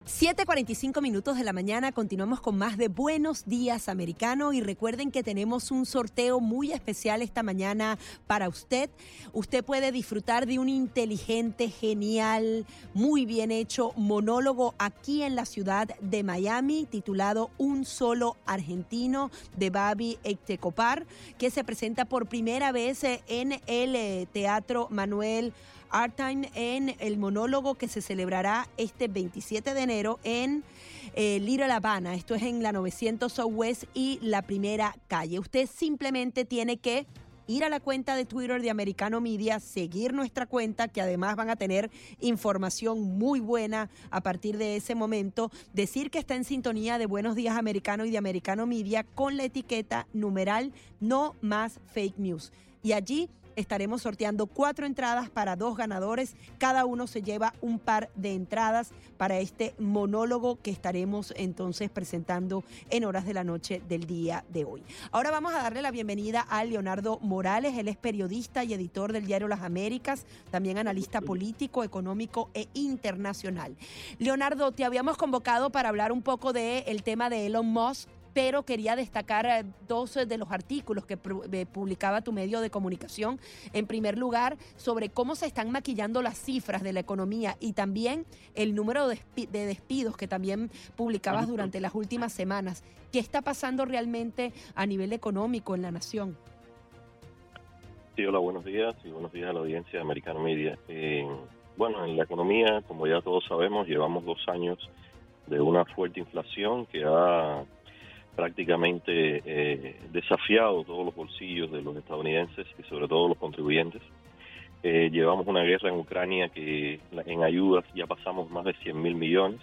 7:45 minutos de la mañana, continuamos con más de Buenos Días Americano y recuerden que tenemos un sorteo muy especial esta mañana para usted. Usted puede disfrutar de un inteligente, genial, muy bien hecho monólogo aquí en la ciudad de Miami titulado Un solo argentino de Babi Ectecopar que se presenta por primera vez en el eh, Teatro Manuel Art Time en el monólogo que se celebrará este 27 de enero en eh, Little Habana. Esto es en la 900 Southwest y la primera calle. Usted simplemente tiene que ir a la cuenta de Twitter de Americano Media, seguir nuestra cuenta, que además van a tener información muy buena a partir de ese momento, decir que está en sintonía de Buenos Días Americano y de Americano Media con la etiqueta numeral no más fake news. Y allí estaremos sorteando cuatro entradas para dos ganadores. Cada uno se lleva un par de entradas para este monólogo que estaremos entonces presentando en horas de la noche del día de hoy. Ahora vamos a darle la bienvenida a Leonardo Morales. Él es periodista y editor del diario Las Américas, también analista político, económico e internacional. Leonardo, te habíamos convocado para hablar un poco del el tema de Elon Musk pero quería destacar eh, dos de los artículos que publicaba tu medio de comunicación. En primer lugar, sobre cómo se están maquillando las cifras de la economía y también el número de despidos que también publicabas durante las últimas semanas. ¿Qué está pasando realmente a nivel económico en la nación? Sí, hola, buenos días y buenos días a la audiencia de Americano Media. Eh, bueno, en la economía, como ya todos sabemos, llevamos dos años de una fuerte inflación que ha prácticamente eh, desafiado todos los bolsillos de los estadounidenses y sobre todo los contribuyentes. Eh, llevamos una guerra en Ucrania que en ayudas ya pasamos más de 100 mil millones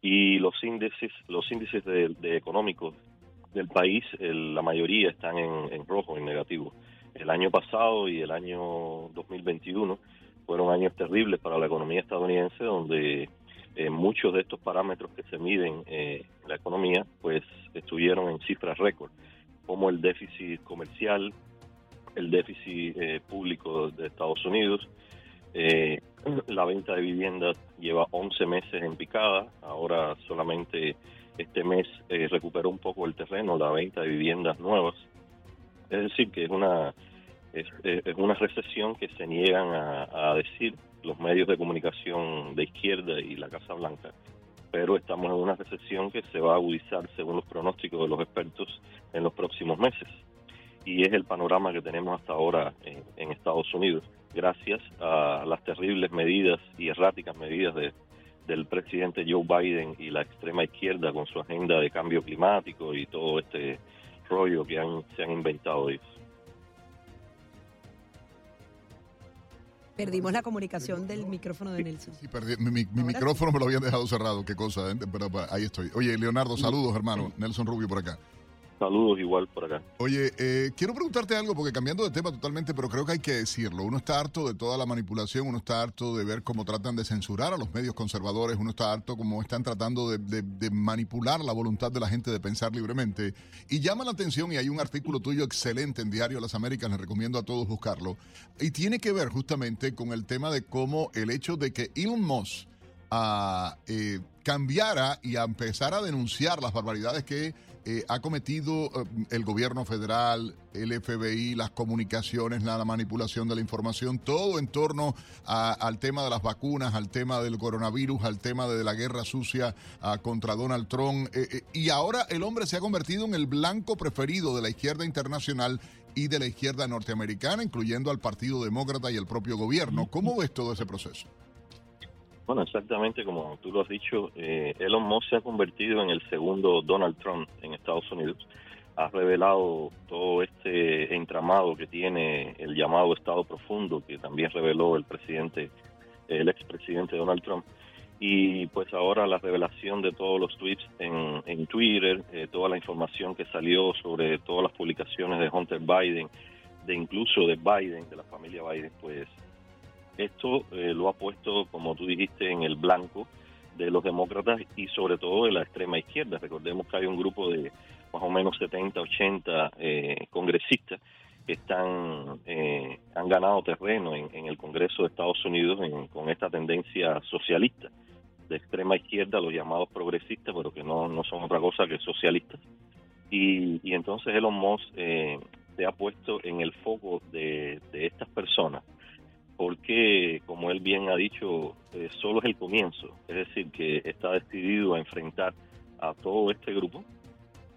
y los índices los índices de, económicos del país la mayoría están en, rojo en negativo el año pasado y el año 2021 fueron años terribles para la economía estadounidense donde eh, muchos de estos parámetros que se miden eh, la economía pues estuvieron en cifras récord, como el déficit comercial, el déficit eh, público de Estados Unidos, la venta de viviendas lleva 11 meses en picada, ahora solamente este mes recuperó un poco el terreno la venta de viviendas nuevas, es decir que es una es, una recesión que se niegan a decir. Los medios de comunicación de izquierda y la Casa Blanca, pero estamos en una recesión que se va a agudizar según los pronósticos de los expertos en los próximos meses. Y es el panorama que tenemos hasta ahora en, Estados Unidos, gracias a las terribles medidas y erráticas medidas de, del presidente Joe Biden y la extrema izquierda con su agenda de cambio climático y todo este rollo que han, se han inventado ellos. Perdimos la comunicación del micrófono de Nelson. Sí, perdí. Mi, micrófono me lo habían dejado cerrado, qué cosa, ¿eh? pero ahí estoy. Oye, Leonardo, saludos, hermano. Nelson Rubio por acá. Saludos igual por acá. Oye, eh, quiero preguntarte algo, porque cambiando de tema totalmente, pero creo que hay que decirlo. Uno está harto de toda la manipulación, uno está harto de ver cómo tratan de censurar a los medios conservadores, uno está harto cómo están tratando de, manipular la voluntad de la gente de pensar libremente. Y llama la atención, y hay un artículo tuyo excelente en Diario Las Américas, les recomiendo a todos buscarlo, y tiene que ver justamente con el tema de cómo el hecho de que Elon Musk a, eh, cambiara y a empezar a denunciar las barbaridades que eh, ha cometido eh, el gobierno federal, el FBI, las comunicaciones, la, manipulación de la información, todo en torno al tema de las vacunas, al tema del coronavirus, al tema de la guerra sucia contra Donald Trump. Eh, y ahora el hombre se ha convertido en el blanco preferido de la izquierda internacional y de la izquierda norteamericana, incluyendo al Partido Demócrata y el propio gobierno. ¿Cómo ves todo ese proceso? Bueno, exactamente como tú lo has dicho, eh, Elon Musk se ha convertido en el segundo Donald Trump en Estados Unidos. Ha revelado todo este entramado que tiene el llamado Estado Profundo, que también reveló el presidente, el expresidente Donald Trump. Y pues ahora la revelación de todos los tweets en, en Twitter, eh, toda la información que salió sobre todas las publicaciones de Hunter Biden, de incluso de Biden, de la familia Biden, pues esto eh, lo ha puesto, como tú dijiste, en el blanco de los demócratas y sobre todo de la extrema izquierda. Recordemos que hay un grupo de más o menos 70, 80 eh, congresistas que están eh, han ganado terreno en, el Congreso de Estados Unidos con esta tendencia socialista de extrema izquierda, los llamados progresistas, pero que no, no son otra cosa que socialistas. Y, y entonces Elon Musk se ha puesto en el foco de estas personas porque, como él bien ha dicho, eh, solo es el comienzo, es decir, que está decidido a enfrentar a todo este grupo,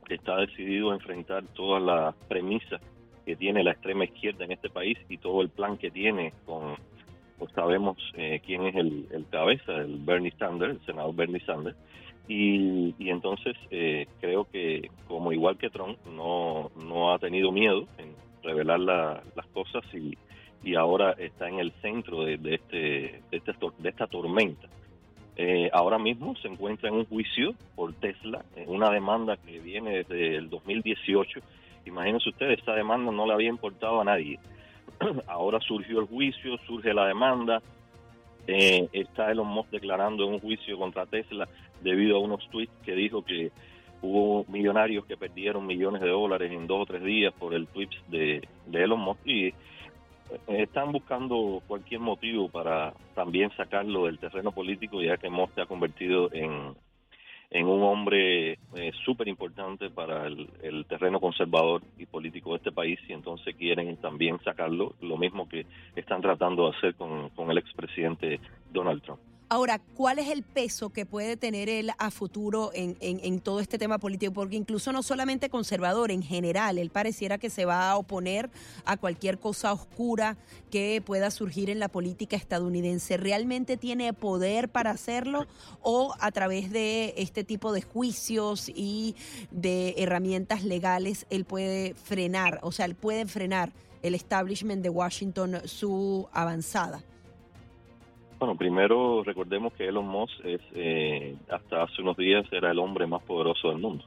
está decidido a enfrentar todas las premisas que tiene la extrema izquierda en este país y todo el plan que tiene con, pues sabemos eh, quién es el, cabeza, el Bernie Sanders, el senador Bernie Sanders, y, entonces eh, creo que como igual que Trump no, no ha tenido miedo en revelar las cosas y y ahora está en el centro de, este, de, este, esta tormenta. Eh, ahora mismo se encuentra en un juicio por Tesla, en una demanda que viene desde el 2018. Imagínense ustedes, esta demanda no le había importado a nadie. ahora surgió el juicio, surge la demanda, eh, está Elon Musk declarando un juicio contra Tesla debido a unos tweets que dijo que hubo millonarios que perdieron millones de dólares en dos o tres días por el tweet de, de Elon Musk y eh, están buscando cualquier motivo para también sacarlo del terreno político, ya que Moss se ha convertido en, en un hombre eh, súper importante para el, terreno conservador y político de este país y entonces quieren también sacarlo, lo mismo que están tratando de hacer con, con el expresidente Donald Trump. Ahora, ¿cuál es el peso que puede tener él a futuro en, en, todo este tema político? Porque incluso no solamente conservador, en general, él pareciera que se va a oponer a cualquier cosa oscura que pueda surgir en la política estadounidense. ¿Realmente tiene poder para hacerlo o a través de este tipo de juicios y de herramientas legales él puede frenar, o sea, él puede frenar el establishment de Washington su avanzada? Bueno, primero recordemos que Elon Musk es, eh, hasta hace unos días era el hombre más poderoso del mundo.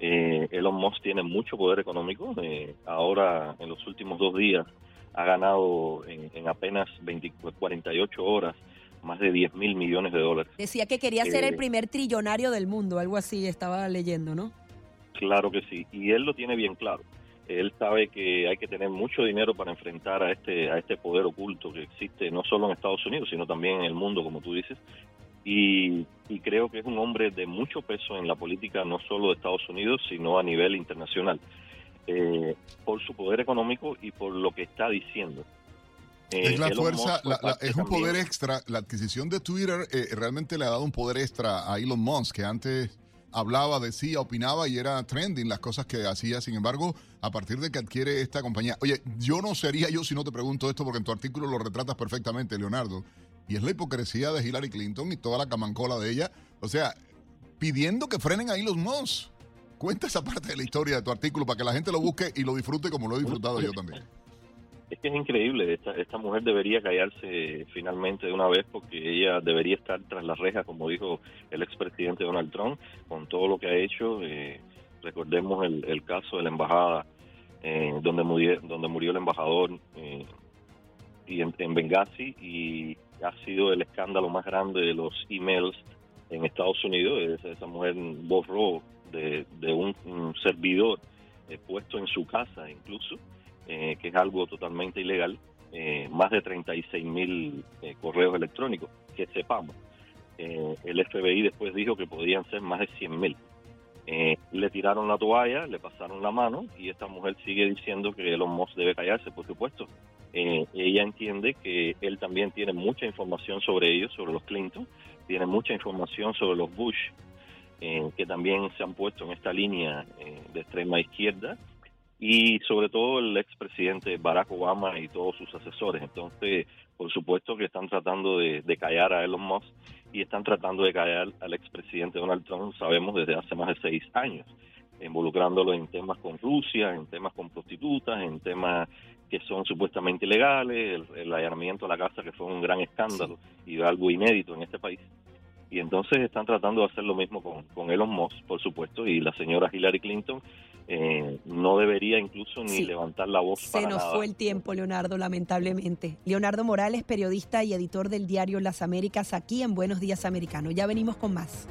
Eh, Elon Musk tiene mucho poder económico. Eh, ahora, en los últimos dos días, ha ganado en, apenas 48 horas más de 10 mil millones de dólares. Decía que quería ser el primer trillonario del mundo, algo así estaba leyendo, ¿no? Claro que sí, y él lo tiene bien claro él sabe que hay que tener mucho dinero para enfrentar a este a este poder oculto que existe no solo en Estados Unidos sino también en el mundo como tú dices. Y, creo que es un hombre de mucho peso en la política no solo de Estados Unidos sino a nivel internacional. Eh, por su poder económico y por lo que está diciendo. Es la fuerza, es un poder extra. La adquisición de Twitter eh, realmente le ha dado un poder extra a Elon Musk, que antes hablaba, decía, opinaba y era trending las cosas que hacía. Sin embargo, a partir de que adquiere esta compañía, oye, yo no sería yo si no te pregunto esto porque en tu artículo lo retratas perfectamente, Leonardo. Y es la hipocresía de Hillary Clinton y toda la camancola de ella. O sea, pidiendo que frenen ahí los Moss. Cuenta esa parte de la historia de tu artículo para que la gente lo busque y lo disfrute como lo he disfrutado yo también es que es increíble, esta, mujer debería callarse finalmente de una vez porque ella debería estar tras las rejas, como dijo el expresidente Donald Trump, con todo lo que ha hecho. Eh, recordemos el, caso de la embajada eh, donde, murió, donde murió el embajador eh, y en, Benghazi y ha sido el escándalo más grande de los emails en Estados Unidos. Esa, mujer borró de, un, un servidor puesto en su casa incluso eh, que es algo totalmente ilegal, eh, más de 36 mil eh, correos electrónicos, que sepamos. el FBI después dijo que podían ser más de 100 mil. le tiraron la toalla, le pasaron la mano y esta mujer sigue diciendo que Elon Musk debe callarse, por supuesto. ella entiende que él también tiene mucha información sobre ellos, sobre los Clinton, tiene mucha información sobre los Bush, que también se han puesto en esta línea de extrema izquierda y sobre todo el expresidente Barack Obama y todos sus asesores. Entonces, por supuesto que están tratando de, callar a Elon Musk y están tratando de callar al expresidente Donald Trump, sabemos, desde hace más de seis años, involucrándolo en temas con Rusia, en temas con prostitutas, en temas que son supuestamente ilegales, el, allanamiento a la casa que fue un gran escándalo y algo inédito en este país. Y entonces están tratando de hacer lo mismo con, con Elon Musk, por supuesto, y la señora Hillary Clinton eh, no debería incluso ni levantar la voz. Se nos fue el tiempo, Leonardo, lamentablemente. Leonardo Morales, periodista y editor del diario Las Américas, aquí en Buenos Días Americano. Ya venimos con más.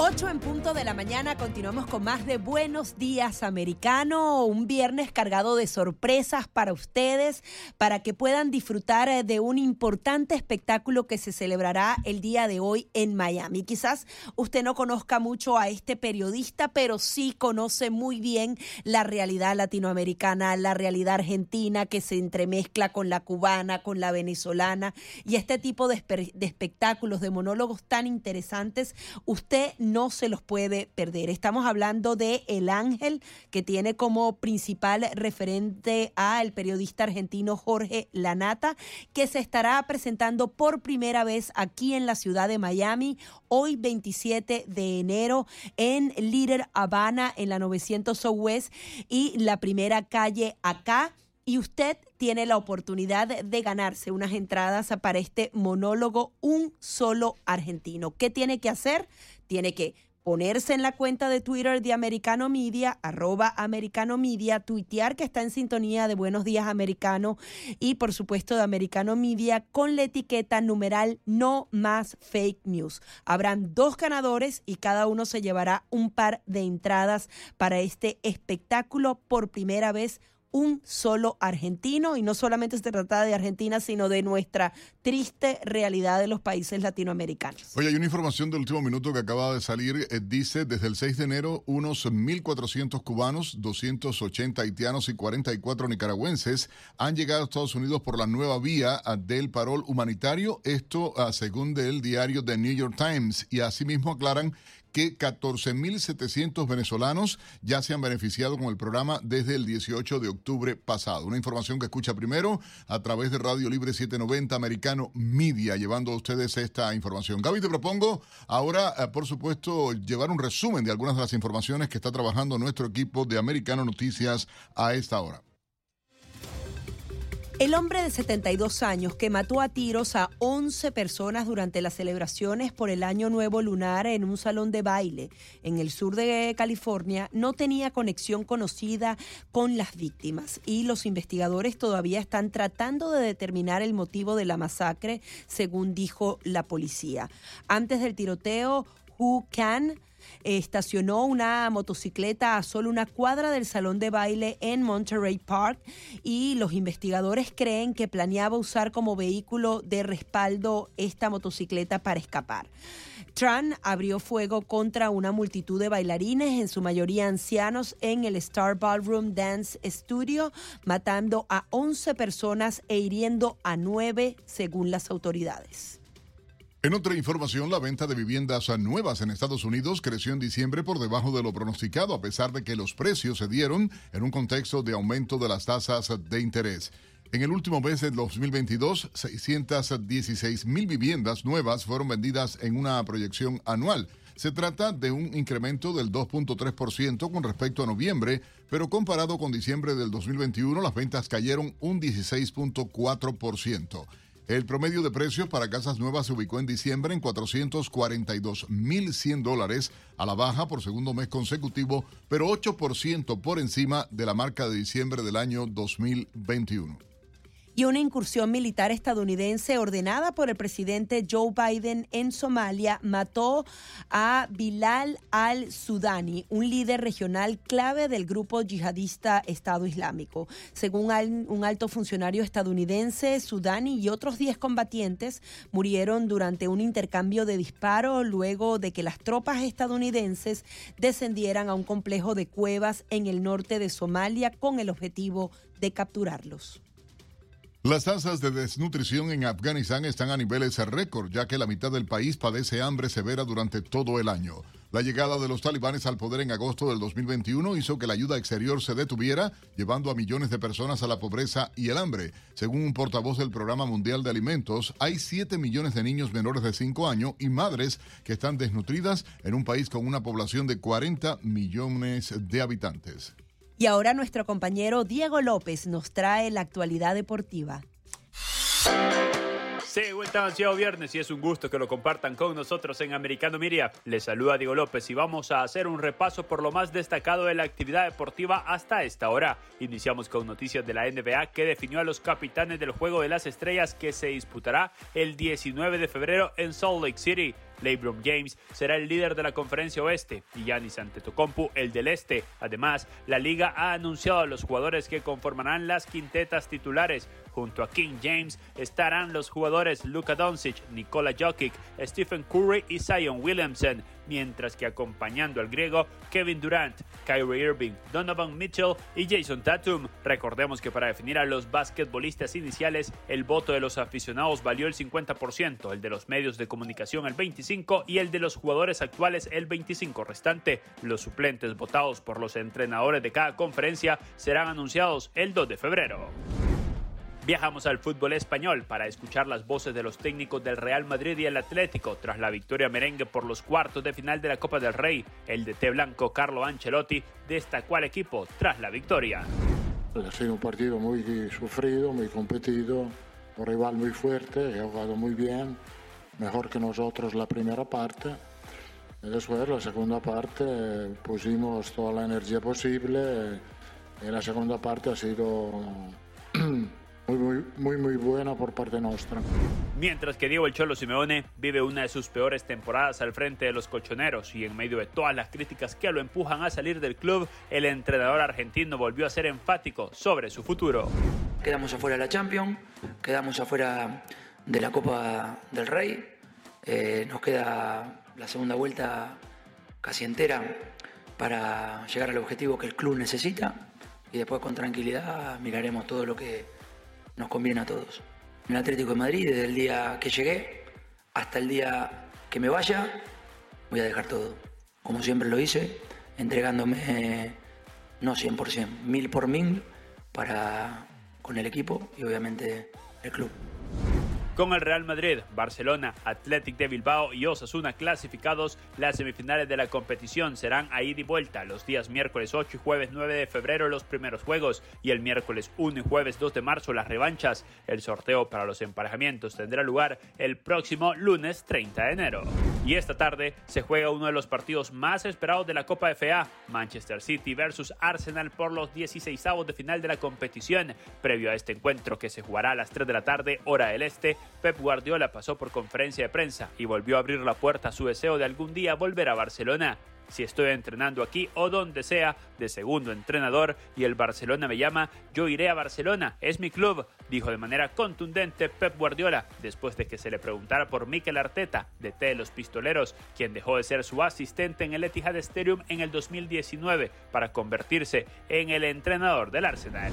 8 en punto de la mañana, continuamos con más de Buenos Días Americano, un viernes cargado de sorpresas para ustedes, para que puedan disfrutar eh, de un importante espectáculo que se celebrará el día de hoy en Miami. Quizás usted no conozca mucho a este periodista, pero sí conoce muy bien la realidad latinoamericana, la realidad argentina que se entremezcla con la cubana, con la venezolana y este tipo de, espectáculos, de monólogos tan interesantes, usted no se los puede perder. Estamos hablando de El Ángel, que tiene como principal referente al periodista argentino Jorge Lanata, que se estará presentando por primera vez aquí en la ciudad de Miami, hoy 27 de enero, en Little Habana, en la 900 Southwest y la primera calle acá y usted tiene la oportunidad de ganarse unas entradas para este monólogo Un solo argentino. ¿Qué tiene que hacer? tiene que ponerse en la cuenta de Twitter de Americano Media, arroba Americano Media, tuitear que está en sintonía de Buenos Días Americano y por supuesto de Americano Media con la etiqueta numeral no más fake news. Habrán dos ganadores y cada uno se llevará un par de entradas para este espectáculo por primera vez un solo argentino y no solamente se trata de Argentina, sino de nuestra triste realidad de los países latinoamericanos. Oye, hay una información del último minuto que acaba de salir. Eh, dice, desde el 6 de enero, unos 1.400 cubanos, 280 haitianos y 44 nicaragüenses han llegado a Estados Unidos por la nueva vía ah, del parol humanitario. Esto ah, según el diario The New York Times. Y asimismo aclaran que 14.700 venezolanos ya se han beneficiado con el programa desde el 18 de octubre pasado. Una información que escucha primero a través de Radio Libre 790 Americano Media, llevando a ustedes esta información. Gaby, te propongo ahora, eh, por supuesto, llevar un resumen de algunas de las informaciones que está trabajando nuestro equipo de Americano Noticias a esta hora. El hombre de 72 años que mató a tiros a 11 personas durante las celebraciones por el Año Nuevo Lunar en un salón de baile en el sur de California no tenía conexión conocida con las víctimas y los investigadores todavía están tratando de determinar el motivo de la masacre, según dijo la policía. Antes del tiroteo, Who Can estacionó una motocicleta a solo una cuadra del salón de baile en Monterey Park y los investigadores creen que planeaba usar como vehículo de respaldo esta motocicleta para escapar. Tran abrió fuego contra una multitud de bailarines, en su mayoría ancianos, en el Star Ballroom Dance Studio, matando a 11 personas e hiriendo a 9, según las autoridades. En otra información, la venta de viviendas nuevas en Estados Unidos creció en diciembre por debajo de lo pronosticado, a pesar de que los precios se dieron en un contexto de aumento de las tasas de interés. En el último mes de 2022, 616 mil viviendas nuevas fueron vendidas en una proyección anual. Se trata de un incremento del 2.3% con respecto a noviembre, pero comparado con diciembre del 2021, las ventas cayeron un 16.4%. El promedio de precios para casas nuevas se ubicó en diciembre en 442.100 dólares, a la baja por segundo mes consecutivo, pero 8% por encima de la marca de diciembre del año 2021 y una incursión militar estadounidense ordenada por el presidente Joe Biden en Somalia mató a Bilal al-Sudani, un líder regional clave del grupo yihadista Estado Islámico. Según un alto funcionario estadounidense, Sudani y otros 10 combatientes murieron durante un intercambio de disparos luego de que las tropas estadounidenses descendieran a un complejo de cuevas en el norte de Somalia con el objetivo de capturarlos. Las tasas de desnutrición en Afganistán están a niveles récord, ya que la mitad del país padece hambre severa durante todo el año. La llegada de los talibanes al poder en agosto del 2021 hizo que la ayuda exterior se detuviera, llevando a millones de personas a la pobreza y el hambre. Según un portavoz del Programa Mundial de Alimentos, hay 7 millones de niños menores de 5 años y madres que están desnutridas en un país con una población de 40 millones de habitantes. Y ahora nuestro compañero Diego López nos trae la actualidad deportiva. Sí, vuelta ansiado viernes y es un gusto que lo compartan con nosotros en Americano Miria. Les saluda Diego López y vamos a hacer un repaso por lo más destacado de la actividad deportiva hasta esta hora. Iniciamos con noticias de la NBA que definió a los capitanes del Juego de las Estrellas que se disputará el 19 de febrero en Salt Lake City. LeBron James será el líder de la conferencia oeste y Giannis Antetokounmpo el del este. Además, la liga ha anunciado a los jugadores que conformarán las quintetas titulares. Junto a King James estarán los jugadores Luka Doncic, Nikola Jokic, Stephen Curry y Zion Williamson mientras que acompañando al griego Kevin Durant, Kyrie Irving, Donovan Mitchell y Jason Tatum. Recordemos que para definir a los basquetbolistas iniciales, el voto de los aficionados valió el 50%, el de los medios de comunicación el 25% y el de los jugadores actuales el 25% restante. Los suplentes votados por los entrenadores de cada conferencia serán anunciados el 2 de febrero. Viajamos al fútbol español para escuchar las voces de los técnicos del Real Madrid y el Atlético tras la victoria merengue por los cuartos de final de la Copa del Rey. El de T blanco Carlo Ancelotti destacó al equipo tras la victoria. Ha sido un partido muy sufrido, muy competido, un rival muy fuerte, ha jugado muy bien, mejor que nosotros la primera parte. Después la segunda parte pusimos toda la energía posible y la segunda parte ha sido muy, muy, muy, muy buena por parte nuestra. Mientras que Diego El Cholo Simeone vive una de sus peores temporadas al frente de los colchoneros y en medio de todas las críticas que lo empujan a salir del club, el entrenador argentino volvió a ser enfático sobre su futuro. Quedamos afuera de la Champions, quedamos afuera de la Copa del Rey, eh, nos queda la segunda vuelta casi entera para llegar al objetivo que el club necesita y después con tranquilidad miraremos todo lo que nos conviene a todos en el Atlético de Madrid desde el día que llegué hasta el día que me vaya. Voy a dejar todo, como siempre lo hice, entregándome no 100%, mil por mil para con el equipo y obviamente el club. Con el Real Madrid, Barcelona, Athletic de Bilbao y Osasuna clasificados, las semifinales de la competición serán a ida y vuelta los días miércoles 8 y jueves 9 de febrero los primeros juegos y el miércoles 1 y jueves 2 de marzo las revanchas. El sorteo para los emparejamientos tendrá lugar el próximo lunes 30 de enero. Y esta tarde se juega uno de los partidos más esperados de la Copa FA, Manchester City versus Arsenal por los 16 de final de la competición. Previo a este encuentro que se jugará a las 3 de la tarde, hora del este, Pep Guardiola pasó por conferencia de prensa y volvió a abrir la puerta a su deseo de algún día volver a Barcelona. Si estoy entrenando aquí o donde sea, de segundo entrenador y el Barcelona me llama, yo iré a Barcelona, es mi club, dijo de manera contundente Pep Guardiola, después de que se le preguntara por Mikel Arteta, de T de los Pistoleros, quien dejó de ser su asistente en el Etihad Stadium en el 2019 para convertirse en el entrenador del Arsenal.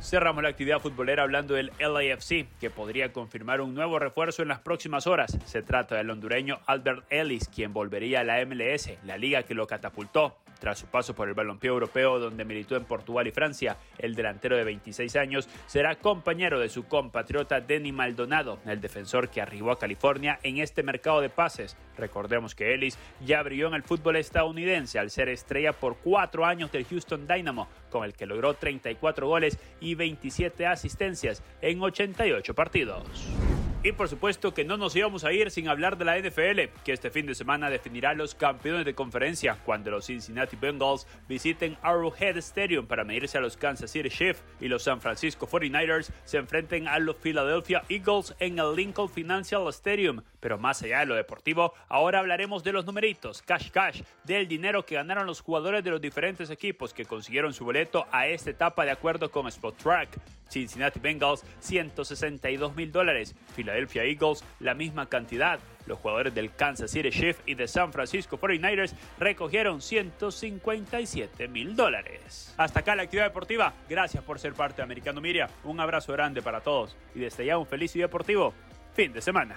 Cerramos la actividad futbolera hablando del LAFC, que podría confirmar un nuevo refuerzo en las próximas horas. Se trata del hondureño Albert Ellis, quien volvería a la MLS, la liga que lo catapultó. Tras su paso por el balompié europeo donde militó en Portugal y Francia, el delantero de 26 años será compañero de su compatriota Denny Maldonado, el defensor que arribó a California en este mercado de pases. Recordemos que Ellis ya brilló en el fútbol estadounidense al ser estrella por cuatro años del Houston Dynamo, con el que logró 34 goles y 27 asistencias en 88 partidos. Y por supuesto que no nos íbamos a ir sin hablar de la NFL, que este fin de semana definirá los campeones de conferencia cuando los Cincinnati Bengals visiten Arrowhead Stadium para medirse a los Kansas City Chiefs y los San Francisco 49ers se enfrenten a los Philadelphia Eagles en el Lincoln Financial Stadium. Pero más allá de lo deportivo, ahora hablaremos de los numeritos, cash cash, del dinero que ganaron los jugadores de los diferentes equipos que consiguieron su boleto a esta etapa de acuerdo con Spot Track. Cincinnati Bengals 162 mil dólares, Philadelphia Eagles la misma cantidad. Los jugadores del Kansas City Chiefs y de San Francisco 49ers recogieron 157 mil dólares. Hasta acá la actividad deportiva. Gracias por ser parte de Americano Miria. Un abrazo grande para todos y desde ya un feliz y deportivo fin de semana.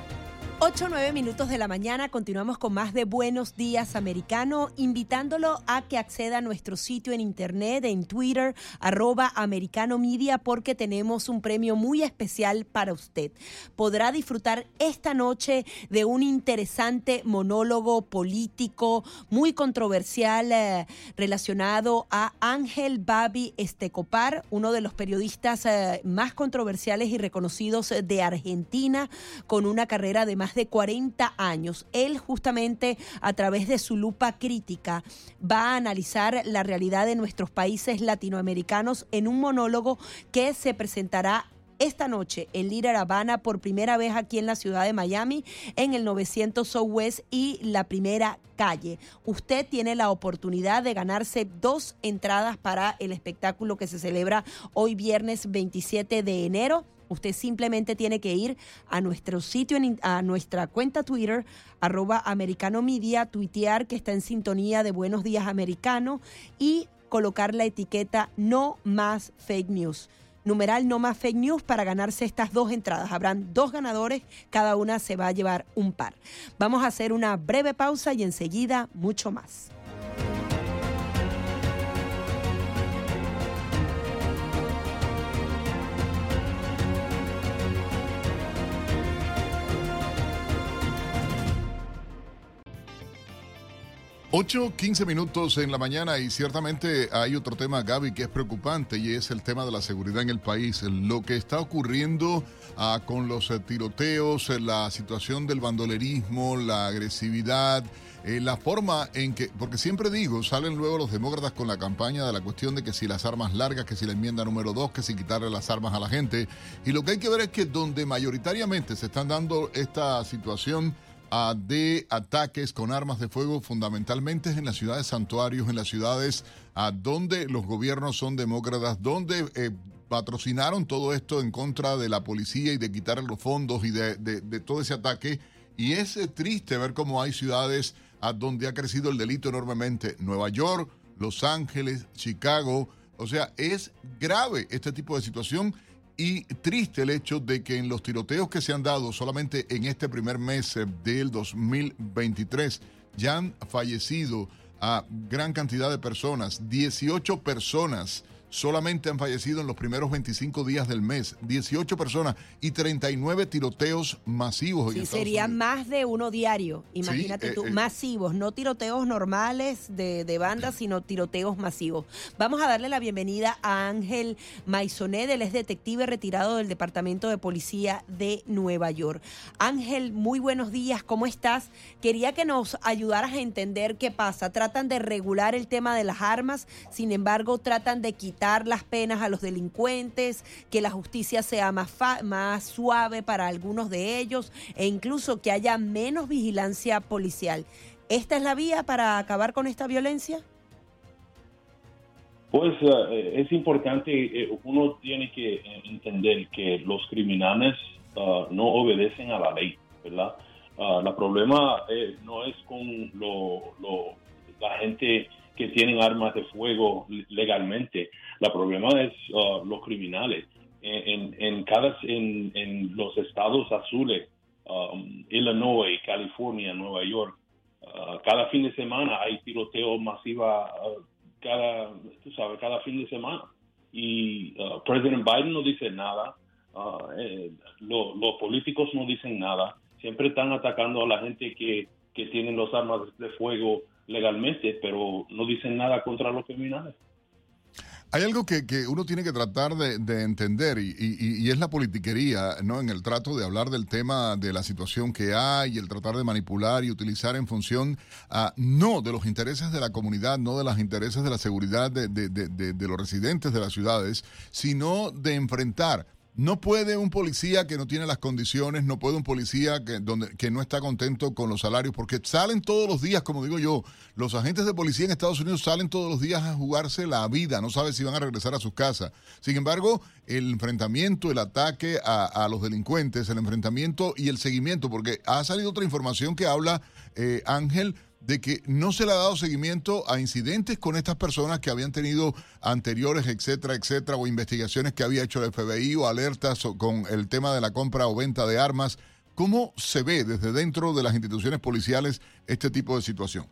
8 9 minutos de la mañana, continuamos con más de Buenos Días Americano, invitándolo a que acceda a nuestro sitio en internet, en Twitter, arroba Americano Media, porque tenemos un premio muy especial para usted. Podrá disfrutar esta noche de un interesante monólogo político muy controversial eh, relacionado a Ángel Babi Estecopar, uno de los periodistas eh, más controversiales y reconocidos de Argentina, con una carrera de más de 40 años. Él justamente a través de su lupa crítica va a analizar la realidad de nuestros países latinoamericanos en un monólogo que se presentará esta noche en Líder Habana por primera vez aquí en la ciudad de Miami en el 900 Southwest y la primera calle. Usted tiene la oportunidad de ganarse dos entradas para el espectáculo que se celebra hoy viernes 27 de enero Usted simplemente tiene que ir a nuestro sitio, a nuestra cuenta Twitter, arroba americano media, tuitear que está en sintonía de Buenos Días Americano y colocar la etiqueta no más fake news numeral no más fake news para ganarse estas dos entradas. Habrán dos ganadores, cada una se va a llevar un par. Vamos a hacer una breve pausa y enseguida mucho más. 8, 15 minutos en la mañana y ciertamente hay otro tema, Gaby, que es preocupante y es el tema de la seguridad en el país. Lo que está ocurriendo ah, con los eh, tiroteos, eh, la situación del bandolerismo, la agresividad, eh, la forma en que, porque siempre digo, salen luego los demócratas con la campaña de la cuestión de que si las armas largas, que si la enmienda número 2, que si quitarle las armas a la gente. Y lo que hay que ver es que donde mayoritariamente se están dando esta situación de ataques con armas de fuego fundamentalmente en las ciudades santuarios, en las ciudades a donde los gobiernos son demócratas, donde eh, patrocinaron todo esto en contra de la policía y de quitar los fondos y de, todo ese ataque. Y es eh, triste ver cómo hay ciudades a donde ha crecido el delito enormemente. Nueva York, Los Ángeles, Chicago. O sea, es grave este tipo de situación y triste el hecho de que en los tiroteos que se han dado solamente en este primer mes eh, del 2023 ya han fallecido a gran cantidad de personas, 18 personas solamente han fallecido en los primeros 25 días del mes, 18 personas y 39 tiroteos masivos. Sí, serían más de uno diario, imagínate eh, tú, eh. masivos, no tiroteos normales de, de bandas, sino tiroteos masivos. Vamos a darle la bienvenida a Ángel Maisonet, él es detective retirado del Departamento de Policía de Nueva York. Ángel, muy buenos días, ¿cómo estás? Quería que nos ayudaras a entender qué pasa. Tratan de regular el tema de las armas, sin embargo, tratan de quitar las penas a los delincuentes, que la justicia sea más, más suave para algunos de ellos e incluso que haya menos vigilancia policial. ¿Esta es la vía para acabar con esta violencia? Pues eh, es importante, eh, uno tiene que eh, entender que los criminales ah, no obedecen a la ley, ¿verdad? Uh, el problema no es con lo, la gente que tienen armas de fuego legalmente. El problema es uh, los criminales. En, en, cada, en, en, los estados azules, um, Illinois, California, Nueva York, uh, cada fin de semana hay tiroteo masiva uh, cada, tú sabes, cada fin de semana. Y President Biden no dice nada, eh, los políticos no dicen nada, siempre están atacando a la gente que, que tienen los armas de fuego legalmente, pero no dicen nada contra los criminales. Hay algo que, uno tiene que tratar de, entender y, es la politiquería, ¿no? En el trato de hablar del tema de la situación que hay, y el tratar de manipular y utilizar en función, no de los intereses de la comunidad, no de los intereses de la seguridad de, de los residentes de las ciudades, sino de enfrentar no puede un policía que no tiene las condiciones, no puede un policía que, donde, no está contento con los salarios, porque salen todos los días, como digo yo, los agentes de policía en Estados Unidos salen todos los días a jugarse la vida, no sabe si van a regresar a sus casas. Sin embargo, el enfrentamiento, el ataque a, los delincuentes, el enfrentamiento y el seguimiento, porque ha salido otra información que habla eh, Ángel de que no se le ha dado seguimiento a incidentes con estas personas que habían tenido anteriores, etcétera, etcétera, o investigaciones que había hecho el FBI o alertas con el tema de la compra o venta de armas. ¿Cómo se ve desde dentro de las instituciones policiales este tipo de situación?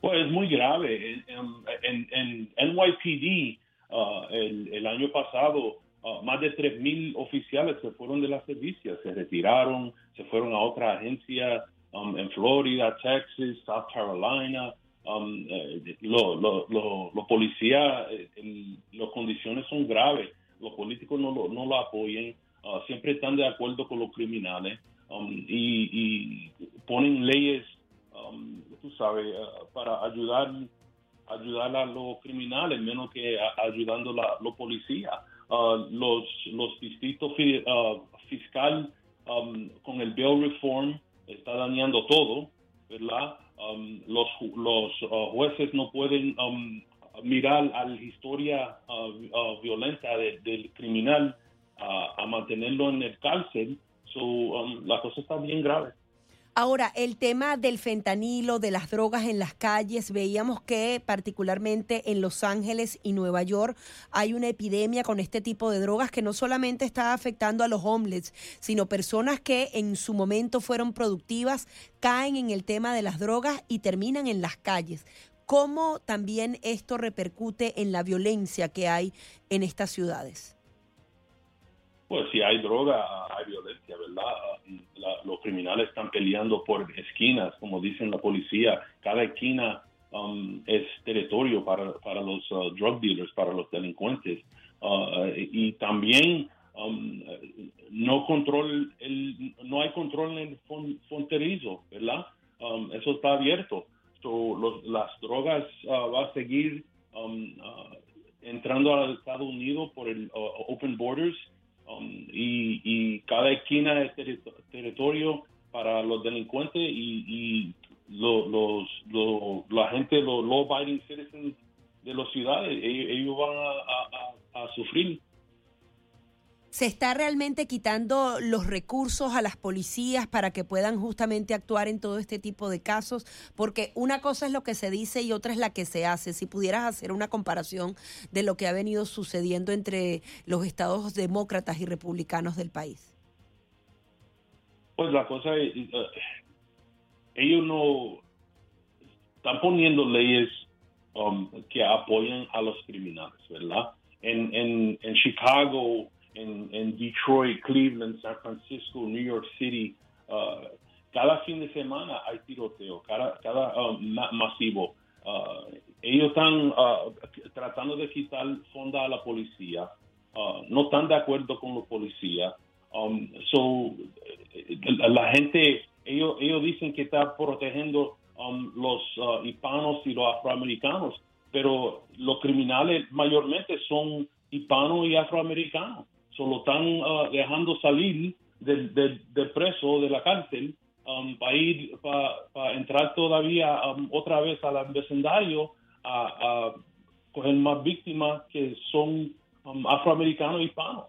Pues es muy grave. En, NYPD uh, el, año pasado uh, más de 3.000 oficiales se fueron de las servicios, se retiraron, se fueron a otra agencia Um, en Florida, Texas, South Carolina. Um, eh, los policías, eh, las condiciones son graves. Los políticos no lo, no lo apoyan. Uh, siempre están de acuerdo con los criminales um, y, ponen leyes, tú sabes, uh, para ayudar ayudar a los criminales menos que ayudando a los policías. Uh, los, los distritos fiscal con el bill reform está dañando todo, ¿verdad? Um, los los uh, jueces no pueden um, mirar a la historia uh, uh, violenta del criminal a mantenerlo en el cárcel. So, um, la cosa está bien grave. Ahora, el tema del fentanilo, de las drogas en las calles, veíamos que particularmente en Los Ángeles y Nueva York hay una epidemia con este tipo de drogas que no solamente está afectando a los homeless, sino personas que en su momento fueron productivas, caen en el tema de las drogas y terminan en las calles. ¿Cómo también esto repercute en la violencia que hay en estas ciudades? Pues si hay droga, hay violencia, ¿verdad? los criminales están peleando por esquinas, como dicen la policía. Cada esquina um, es territorio para, para los uh, drug dealers, para los delincuentes. Uh, y también um, no control el, no hay control en el fronterizo, ¿verdad? Um, eso está abierto. las drogas uh, va a seguir entrando a Estados Unidos por el Open Borders Um, y, cada esquina es territorio para los delincuentes y, los, la gente, los law-abiding citizens de las ciudades, ellos, van a sufrir ¿Se está realmente quitando los recursos a las policías para que puedan justamente actuar en todo este tipo de casos? Porque una cosa es lo que se dice y otra es la que se hace. Si pudieras hacer una comparación de lo que ha venido sucediendo entre los estados demócratas y republicanos del país. Pues la cosa es, eh, ellos no están poniendo leyes um, que apoyan a los criminales, ¿verdad? En, en, en Chicago en, Detroit, Cleveland, San Francisco, New York City. Uh, cada fin de semana hay tiroteo, cada, cada uh, masivo. Uh, ellos están tratando de quitar fonda a la policía, no están de acuerdo con los policías. Um, la gente, ellos, ellos dicen que está protegiendo um, los hispanos y los afroamericanos, pero los criminales mayormente son hispanos y afroamericanos solo están ah, dejando salir del, preso de la cárcel um, para ir para entrar todavía um, otra vez al vecindario a, coger más víctimas que son um, afroamericanos y hispanos.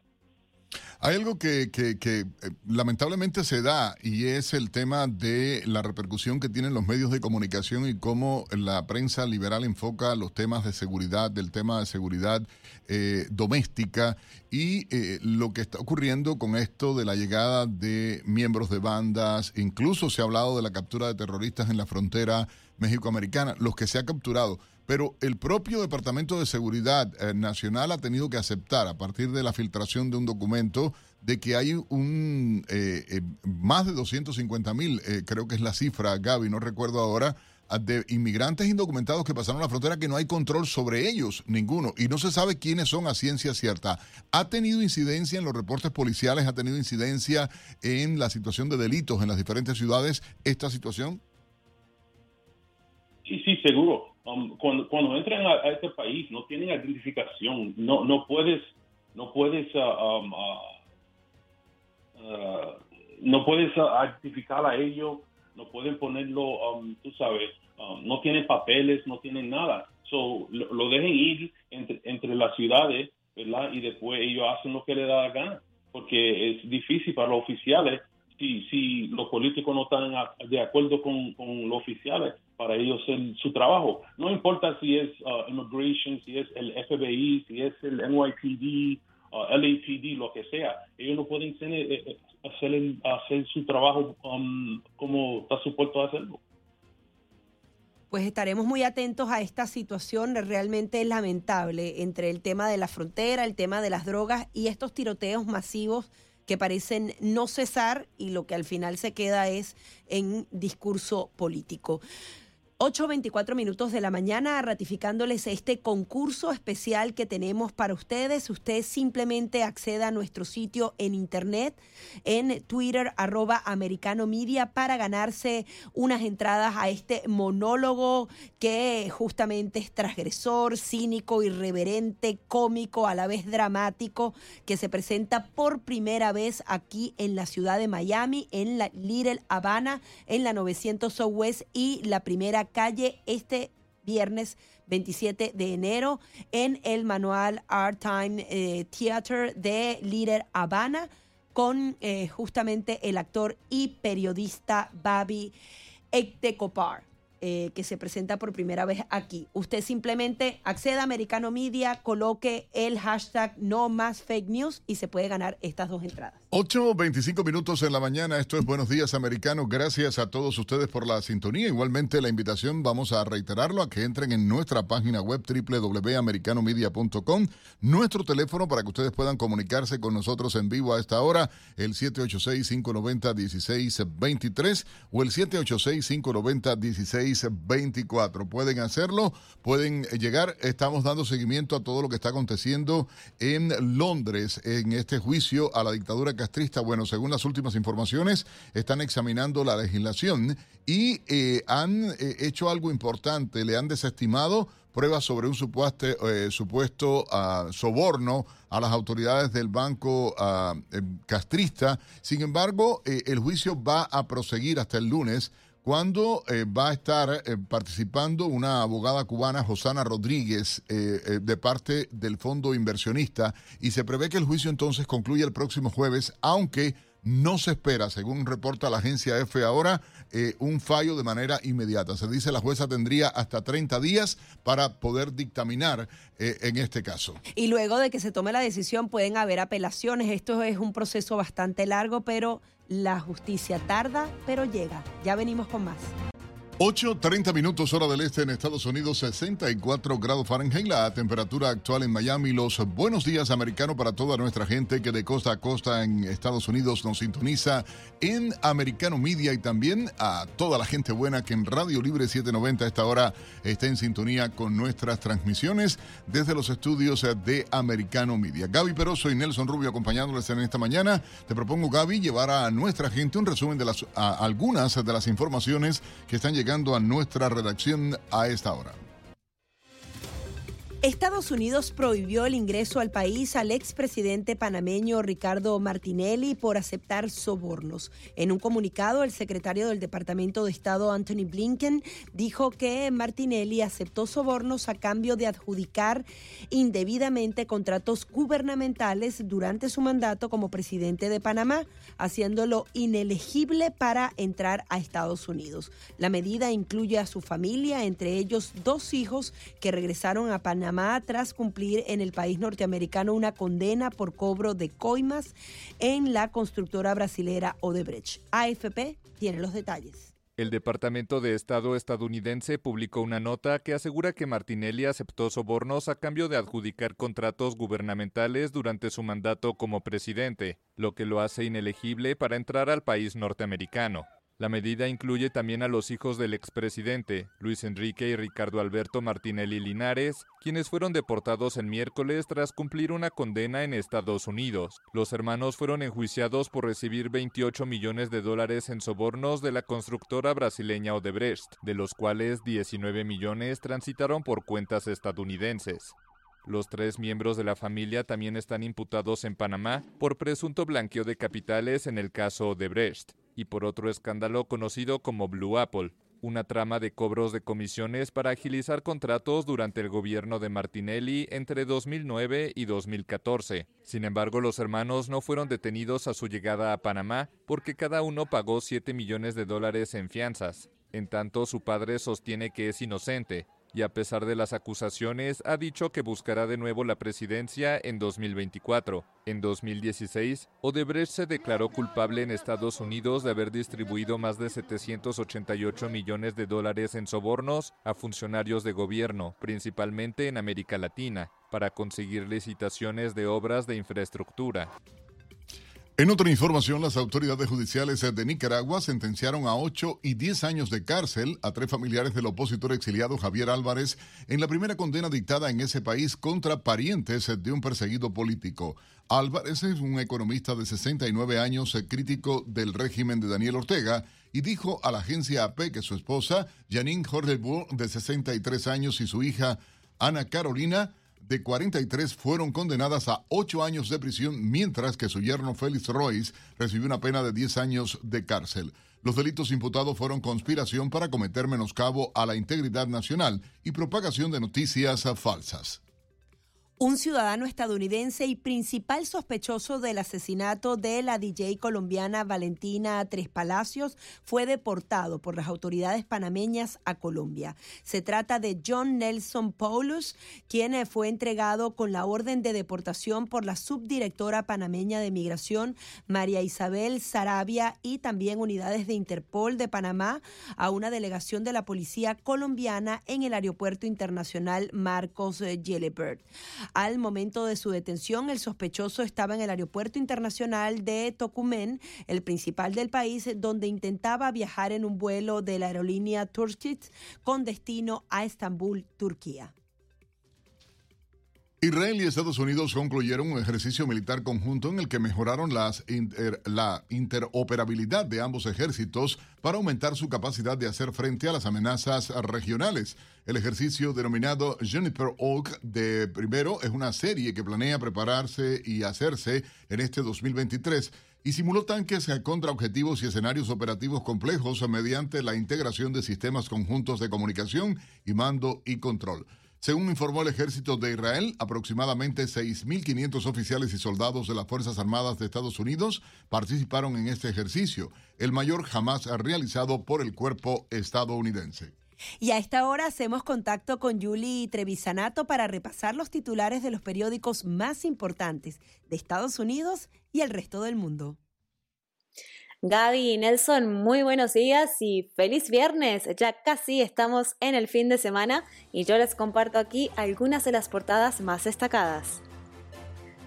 Hay algo que, que, eh, lamentablemente se da y es el tema de la repercusión que tienen los medios de comunicación y cómo la prensa liberal enfoca los temas de seguridad, del tema de seguridad eh, doméstica y eh, lo que está ocurriendo con esto de la llegada de miembros de bandas, incluso se ha hablado de la captura de terroristas en la frontera México-Americana, los que se ha capturado pero el propio Departamento de Seguridad eh, Nacional ha tenido que aceptar, a partir de la filtración de un documento, de que hay un eh, eh, más de 250 mil, creo que es la cifra, Gaby, no recuerdo ahora, de inmigrantes indocumentados que pasaron la frontera que no hay control sobre ellos, ninguno, y no se sabe quiénes son a ciencia cierta. ¿Ha tenido incidencia en los reportes policiales? ¿Ha tenido incidencia en la situación de delitos en las diferentes ciudades esta situación? Sí, sí, seguro. Um, cuando, entran a, este país no tienen identificación, no, no puedes, no puedes, uh, um, uh, no puedes identificar a ellos, no pueden ponerlo, um, tú sabes, no tienen papeles, no tienen nada. So, lo, dejen ir entre, entre las ciudades, ¿verdad? Y después ellos hacen lo que les da la gana, porque es difícil para los oficiales si, si los políticos no están de acuerdo con, con los oficiales para ellos en su trabajo. No importa si es uh, immigration, si es el FBI, si es el NYPD, uh, LAPD, lo que sea. Ellos no pueden eh, eh, hacer, hacer su trabajo um, como está supuesto hacerlo. Pues estaremos muy atentos a esta situación realmente lamentable entre el tema de la frontera, el tema de las drogas y estos tiroteos masivos que parecen no cesar y lo que al final se queda es en discurso político. 8.24 minutos de la mañana ratificándoles este concurso especial que tenemos para ustedes. Usted simplemente acceda a nuestro sitio en internet, en Twitter, arroba americano para ganarse unas entradas a este monólogo que justamente es transgresor, cínico, irreverente, cómico, a la vez dramático, que se presenta por primera vez aquí en la ciudad de Miami, en la Little Habana, en la 900 Southwest y la primera calle este viernes 27 de enero en el Manual Art Time eh, Theater de Líder Habana con eh, justamente el actor y periodista Babi Ektecopar. Eh, que se presenta por primera vez aquí. Usted simplemente acceda a Americano Media, coloque el hashtag no más fake news y se puede ganar estas dos entradas. 8.25 minutos en la mañana, esto es Buenos Días Americanos, gracias a todos ustedes por la sintonía, igualmente la invitación vamos a reiterarlo a que entren en nuestra página web www.americanomedia.com, nuestro teléfono para que ustedes puedan comunicarse con nosotros en vivo a esta hora, el 786-590-1623 o el 786-590-1624, pueden hacerlo, pueden llegar, estamos dando seguimiento a todo lo que está aconteciendo en Londres en este juicio a la dictadura castrista, bueno, según las últimas informaciones, están examinando la legislación y eh, han eh, hecho algo importante, le han desestimado pruebas sobre un supuesto, eh, supuesto ah, soborno a las autoridades del banco ah, castrista. Sin embargo, el juicio va a proseguir hasta el lunes cuando va a estar participando una abogada cubana, Josana Rodríguez, de parte del fondo inversionista, y se prevé que el juicio entonces concluya el próximo jueves, aunque no se espera, según reporta la agencia F ahora, un fallo de manera inmediata. Se dice la jueza tendría hasta 30 días para poder dictaminar en este caso. Y luego de que se tome la decisión pueden haber apelaciones. Esto es un proceso bastante largo, pero la justicia tarda, pero llega. Ya venimos con más. 8.30 minutos hora del este en Estados Unidos, 64 grados Fahrenheit, la temperatura actual en Miami. Los buenos días americanos para toda nuestra gente que de costa a costa en Estados Unidos nos sintoniza en Americano Media y también a toda la gente buena que en Radio Libre 790 a esta hora está en sintonía con nuestras transmisiones desde los estudios de Americano Media. Gaby Peroso y Nelson Rubio acompañándoles en esta mañana. Te propongo, Gaby, llevar a nuestra gente un resumen de las, algunas de las informaciones que están llegando a nuestra redacción a esta hora. Estados Unidos prohibió el ingreso al país al expresidente panameño Ricardo Martinelli por aceptar sobornos. En un comunicado, el secretario del Departamento de Estado Anthony Blinken dijo que Martinelli aceptó sobornos a cambio de adjudicar indebidamente contratos gubernamentales durante su mandato como presidente de Panamá, haciéndolo inelegible para entrar a Estados Unidos. La medida incluye a su familia, entre ellos dos hijos que regresaron a Panamá tras cumplir en el país norteamericano una condena por cobro de coimas en la constructora brasilera Odebrecht. AFP tiene los detalles. El Departamento de Estado estadounidense publicó una nota que asegura que Martinelli aceptó sobornos a cambio de adjudicar contratos gubernamentales durante su mandato como presidente, lo que lo hace inelegible para entrar al país norteamericano. La medida incluye también a los hijos del expresidente, Luis Enrique y Ricardo Alberto Martinelli Linares, quienes fueron deportados el miércoles tras cumplir una condena en Estados Unidos. Los hermanos fueron enjuiciados por recibir 28 millones de dólares en sobornos de la constructora brasileña Odebrecht, de los cuales 19 millones transitaron por cuentas estadounidenses. Los tres miembros de la familia también están imputados en Panamá por presunto blanqueo de capitales en el caso Odebrecht y por otro escándalo conocido como Blue Apple, una trama de cobros de comisiones para agilizar contratos durante el gobierno de Martinelli entre 2009 y 2014. Sin embargo, los hermanos no fueron detenidos a su llegada a Panamá porque cada uno pagó 7 millones de dólares en fianzas. En tanto, su padre sostiene que es inocente y a pesar de las acusaciones ha dicho que buscará de nuevo la presidencia en 2024. En 2016, Odebrecht se declaró culpable en Estados Unidos de haber distribuido más de 788 millones de dólares en sobornos a funcionarios de gobierno, principalmente en América Latina, para conseguir licitaciones de obras de infraestructura. En otra información, las autoridades judiciales de Nicaragua sentenciaron a 8 y 10 años de cárcel a tres familiares del opositor exiliado Javier Álvarez en la primera condena dictada en ese país contra parientes de un perseguido político. Álvarez es un economista de 69 años, crítico del régimen de Daniel Ortega, y dijo a la agencia AP que su esposa, Janine Jorgelbourg, de 63 años, y su hija, Ana Carolina, de 43 fueron condenadas a 8 años de prisión, mientras que su yerno Félix Royce recibió una pena de 10 años de cárcel. Los delitos imputados fueron conspiración para cometer menoscabo a la integridad nacional y propagación de noticias falsas. Un ciudadano estadounidense y principal sospechoso del asesinato de la DJ colombiana Valentina Tres Palacios fue deportado por las autoridades panameñas a Colombia. Se trata de John Nelson Paulus, quien fue entregado con la orden de deportación por la subdirectora panameña de migración María Isabel Sarabia y también unidades de Interpol de Panamá a una delegación de la policía colombiana en el aeropuerto internacional Marcos Gelebert. Al momento de su detención, el sospechoso estaba en el aeropuerto internacional de Tocumen, el principal del país, donde intentaba viajar en un vuelo de la aerolínea Turkish con destino a Estambul, Turquía. Israel y Estados Unidos concluyeron un ejercicio militar conjunto en el que mejoraron la interoperabilidad de ambos ejércitos para aumentar su capacidad de hacer frente a las amenazas regionales. El ejercicio denominado Juniper Oak de primero es una serie que planea prepararse y hacerse en este 2023 y simuló tanques contra objetivos y escenarios operativos complejos mediante la integración de sistemas conjuntos de comunicación y mando y control. Según informó el ejército de Israel, aproximadamente 6.500 oficiales y soldados de las Fuerzas Armadas de Estados Unidos participaron en este ejercicio, el mayor jamás realizado por el cuerpo estadounidense. Y a esta hora hacemos contacto con Julie Trevisanato para repasar los titulares de los periódicos más importantes de Estados Unidos y el resto del mundo. Gaby y Nelson, muy buenos días y feliz viernes. Ya casi estamos en el fin de semana y yo les comparto aquí algunas de las portadas más destacadas.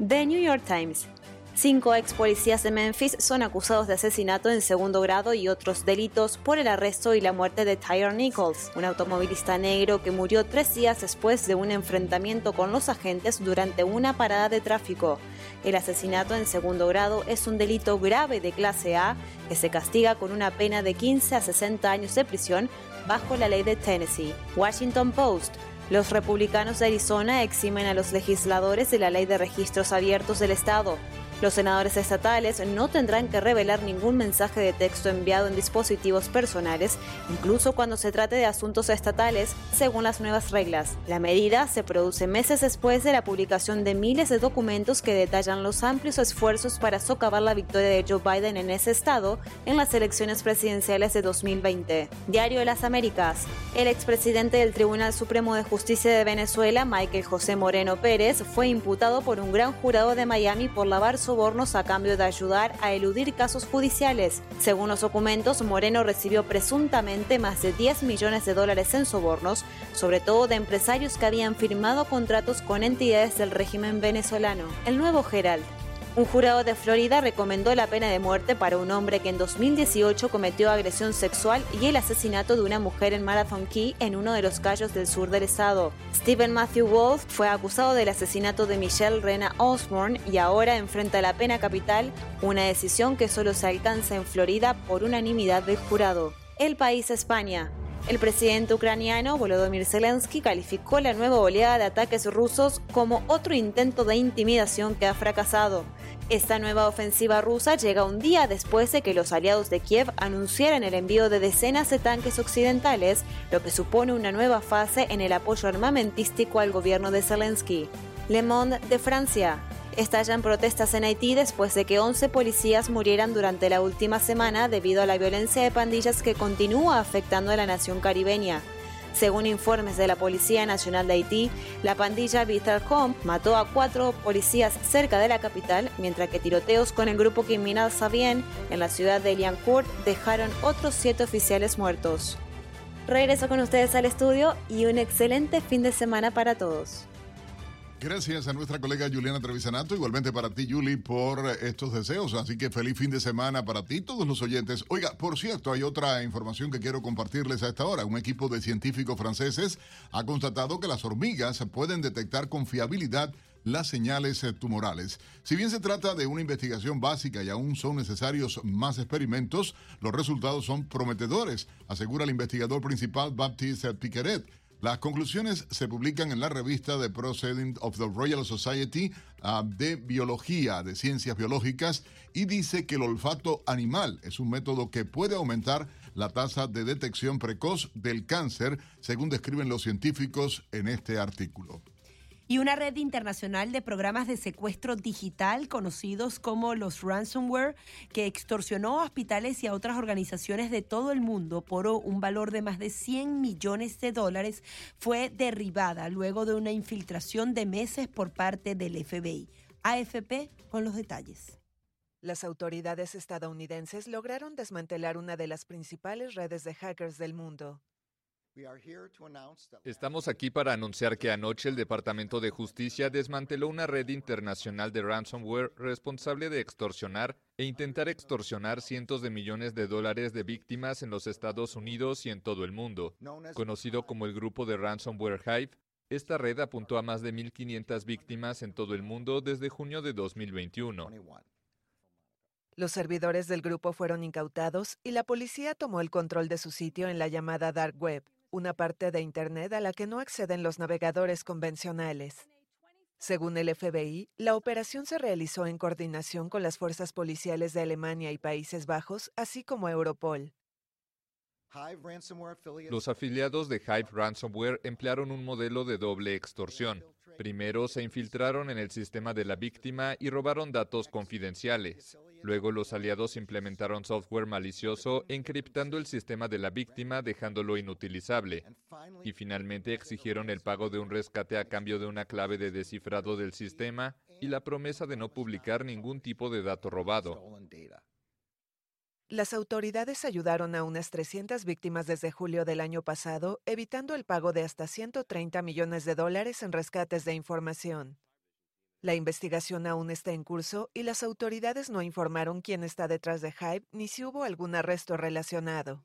The New York Times. Cinco ex policías de Memphis son acusados de asesinato en segundo grado y otros delitos por el arresto y la muerte de Tyre Nichols, un automovilista negro que murió tres días después de un enfrentamiento con los agentes durante una parada de tráfico. El asesinato en segundo grado es un delito grave de clase A que se castiga con una pena de 15 a 60 años de prisión bajo la ley de Tennessee. Washington Post. Los republicanos de Arizona eximen a los legisladores de la ley de registros abiertos del Estado. Los senadores estatales no tendrán que revelar ningún mensaje de texto enviado en dispositivos personales, incluso cuando se trate de asuntos estatales, según las nuevas reglas. La medida se produce meses después de la publicación de miles de documentos que detallan los amplios esfuerzos para socavar la victoria de Joe Biden en ese estado en las elecciones presidenciales de 2020. Diario de las Américas. El expresidente del Tribunal Supremo de Justicia de Venezuela, Michael José Moreno Pérez, fue imputado por un gran jurado de Miami por lavar su a cambio de ayudar a eludir casos judiciales. Según los documentos, Moreno recibió presuntamente más de 10 millones de dólares en sobornos, sobre todo de empresarios que habían firmado contratos con entidades del régimen venezolano. El nuevo Gerald. Un jurado de Florida recomendó la pena de muerte para un hombre que en 2018 cometió agresión sexual y el asesinato de una mujer en Marathon Key en uno de los callos del sur del estado. Stephen Matthew Wolf fue acusado del asesinato de Michelle Rena Osborne y ahora enfrenta la pena capital, una decisión que solo se alcanza en Florida por unanimidad del jurado. El país España. El presidente ucraniano Volodymyr Zelensky calificó la nueva oleada de ataques rusos como otro intento de intimidación que ha fracasado. Esta nueva ofensiva rusa llega un día después de que los aliados de Kiev anunciaran el envío de decenas de tanques occidentales, lo que supone una nueva fase en el apoyo armamentístico al gobierno de Zelensky. Le Monde de Francia. Estallan protestas en Haití después de que 11 policías murieran durante la última semana debido a la violencia de pandillas que continúa afectando a la nación caribeña. Según informes de la Policía Nacional de Haití, la pandilla Home mató a cuatro policías cerca de la capital, mientras que tiroteos con el grupo criminal Sabien en la ciudad de Liancourt dejaron otros siete oficiales muertos. Regreso con ustedes al estudio y un excelente fin de semana para todos. Gracias a nuestra colega Juliana Trevisanato, igualmente para ti, Julie, por estos deseos. Así que feliz fin de semana para ti, todos los oyentes. Oiga, por cierto, hay otra información que quiero compartirles a esta hora. Un equipo de científicos franceses ha constatado que las hormigas pueden detectar con fiabilidad las señales tumorales. Si bien se trata de una investigación básica y aún son necesarios más experimentos, los resultados son prometedores, asegura el investigador principal Baptiste Piqueret. Las conclusiones se publican en la revista The Proceedings of the Royal Society ah, de Biología, de Ciencias Biológicas, y dice que el olfato animal es un método que puede aumentar la tasa de detección precoz del cáncer, según describen los científicos en este artículo. Y una red internacional de programas de secuestro digital conocidos como los ransomware, que extorsionó a hospitales y a otras organizaciones de todo el mundo por un valor de más de 100 millones de dólares, fue derribada luego de una infiltración de meses por parte del FBI. AFP con los detalles. Las autoridades estadounidenses lograron desmantelar una de las principales redes de hackers del mundo. Estamos aquí para anunciar que anoche el Departamento de Justicia desmanteló una red internacional de ransomware responsable de extorsionar e intentar extorsionar cientos de millones de dólares de víctimas en los Estados Unidos y en todo el mundo. Conocido como el grupo de ransomware Hive, esta red apuntó a más de 1.500 víctimas en todo el mundo desde junio de 2021. Los servidores del grupo fueron incautados y la policía tomó el control de su sitio en la llamada Dark Web, una parte de Internet a la que no acceden los navegadores convencionales. Según el FBI, la operación se realizó en coordinación con las fuerzas policiales de Alemania y Países Bajos, así como Europol. Los afiliados de Hive Ransomware emplearon un modelo de doble extorsión. Primero se infiltraron en el sistema de la víctima y robaron datos confidenciales. Luego los aliados implementaron software malicioso encriptando el sistema de la víctima dejándolo inutilizable. Y finalmente exigieron el pago de un rescate a cambio de una clave de descifrado del sistema y la promesa de no publicar ningún tipo de dato robado. Las autoridades ayudaron a unas 300 víctimas desde julio del año pasado, evitando el pago de hasta 130 millones de dólares en rescates de información. La investigación aún está en curso y las autoridades no informaron quién está detrás de Hype ni si hubo algún arresto relacionado.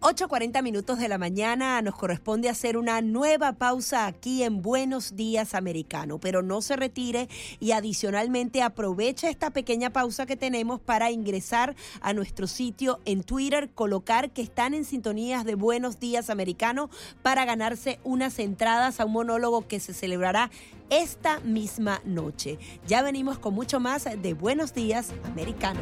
8.40 minutos de la mañana nos corresponde hacer una nueva pausa aquí en Buenos Días Americano, pero no se retire y adicionalmente aproveche esta pequeña pausa que tenemos para ingresar a nuestro sitio en Twitter, colocar que están en sintonías de Buenos Días Americano para ganarse unas entradas a un monólogo que se celebrará esta misma noche. Ya venimos con mucho más de Buenos Días Americano.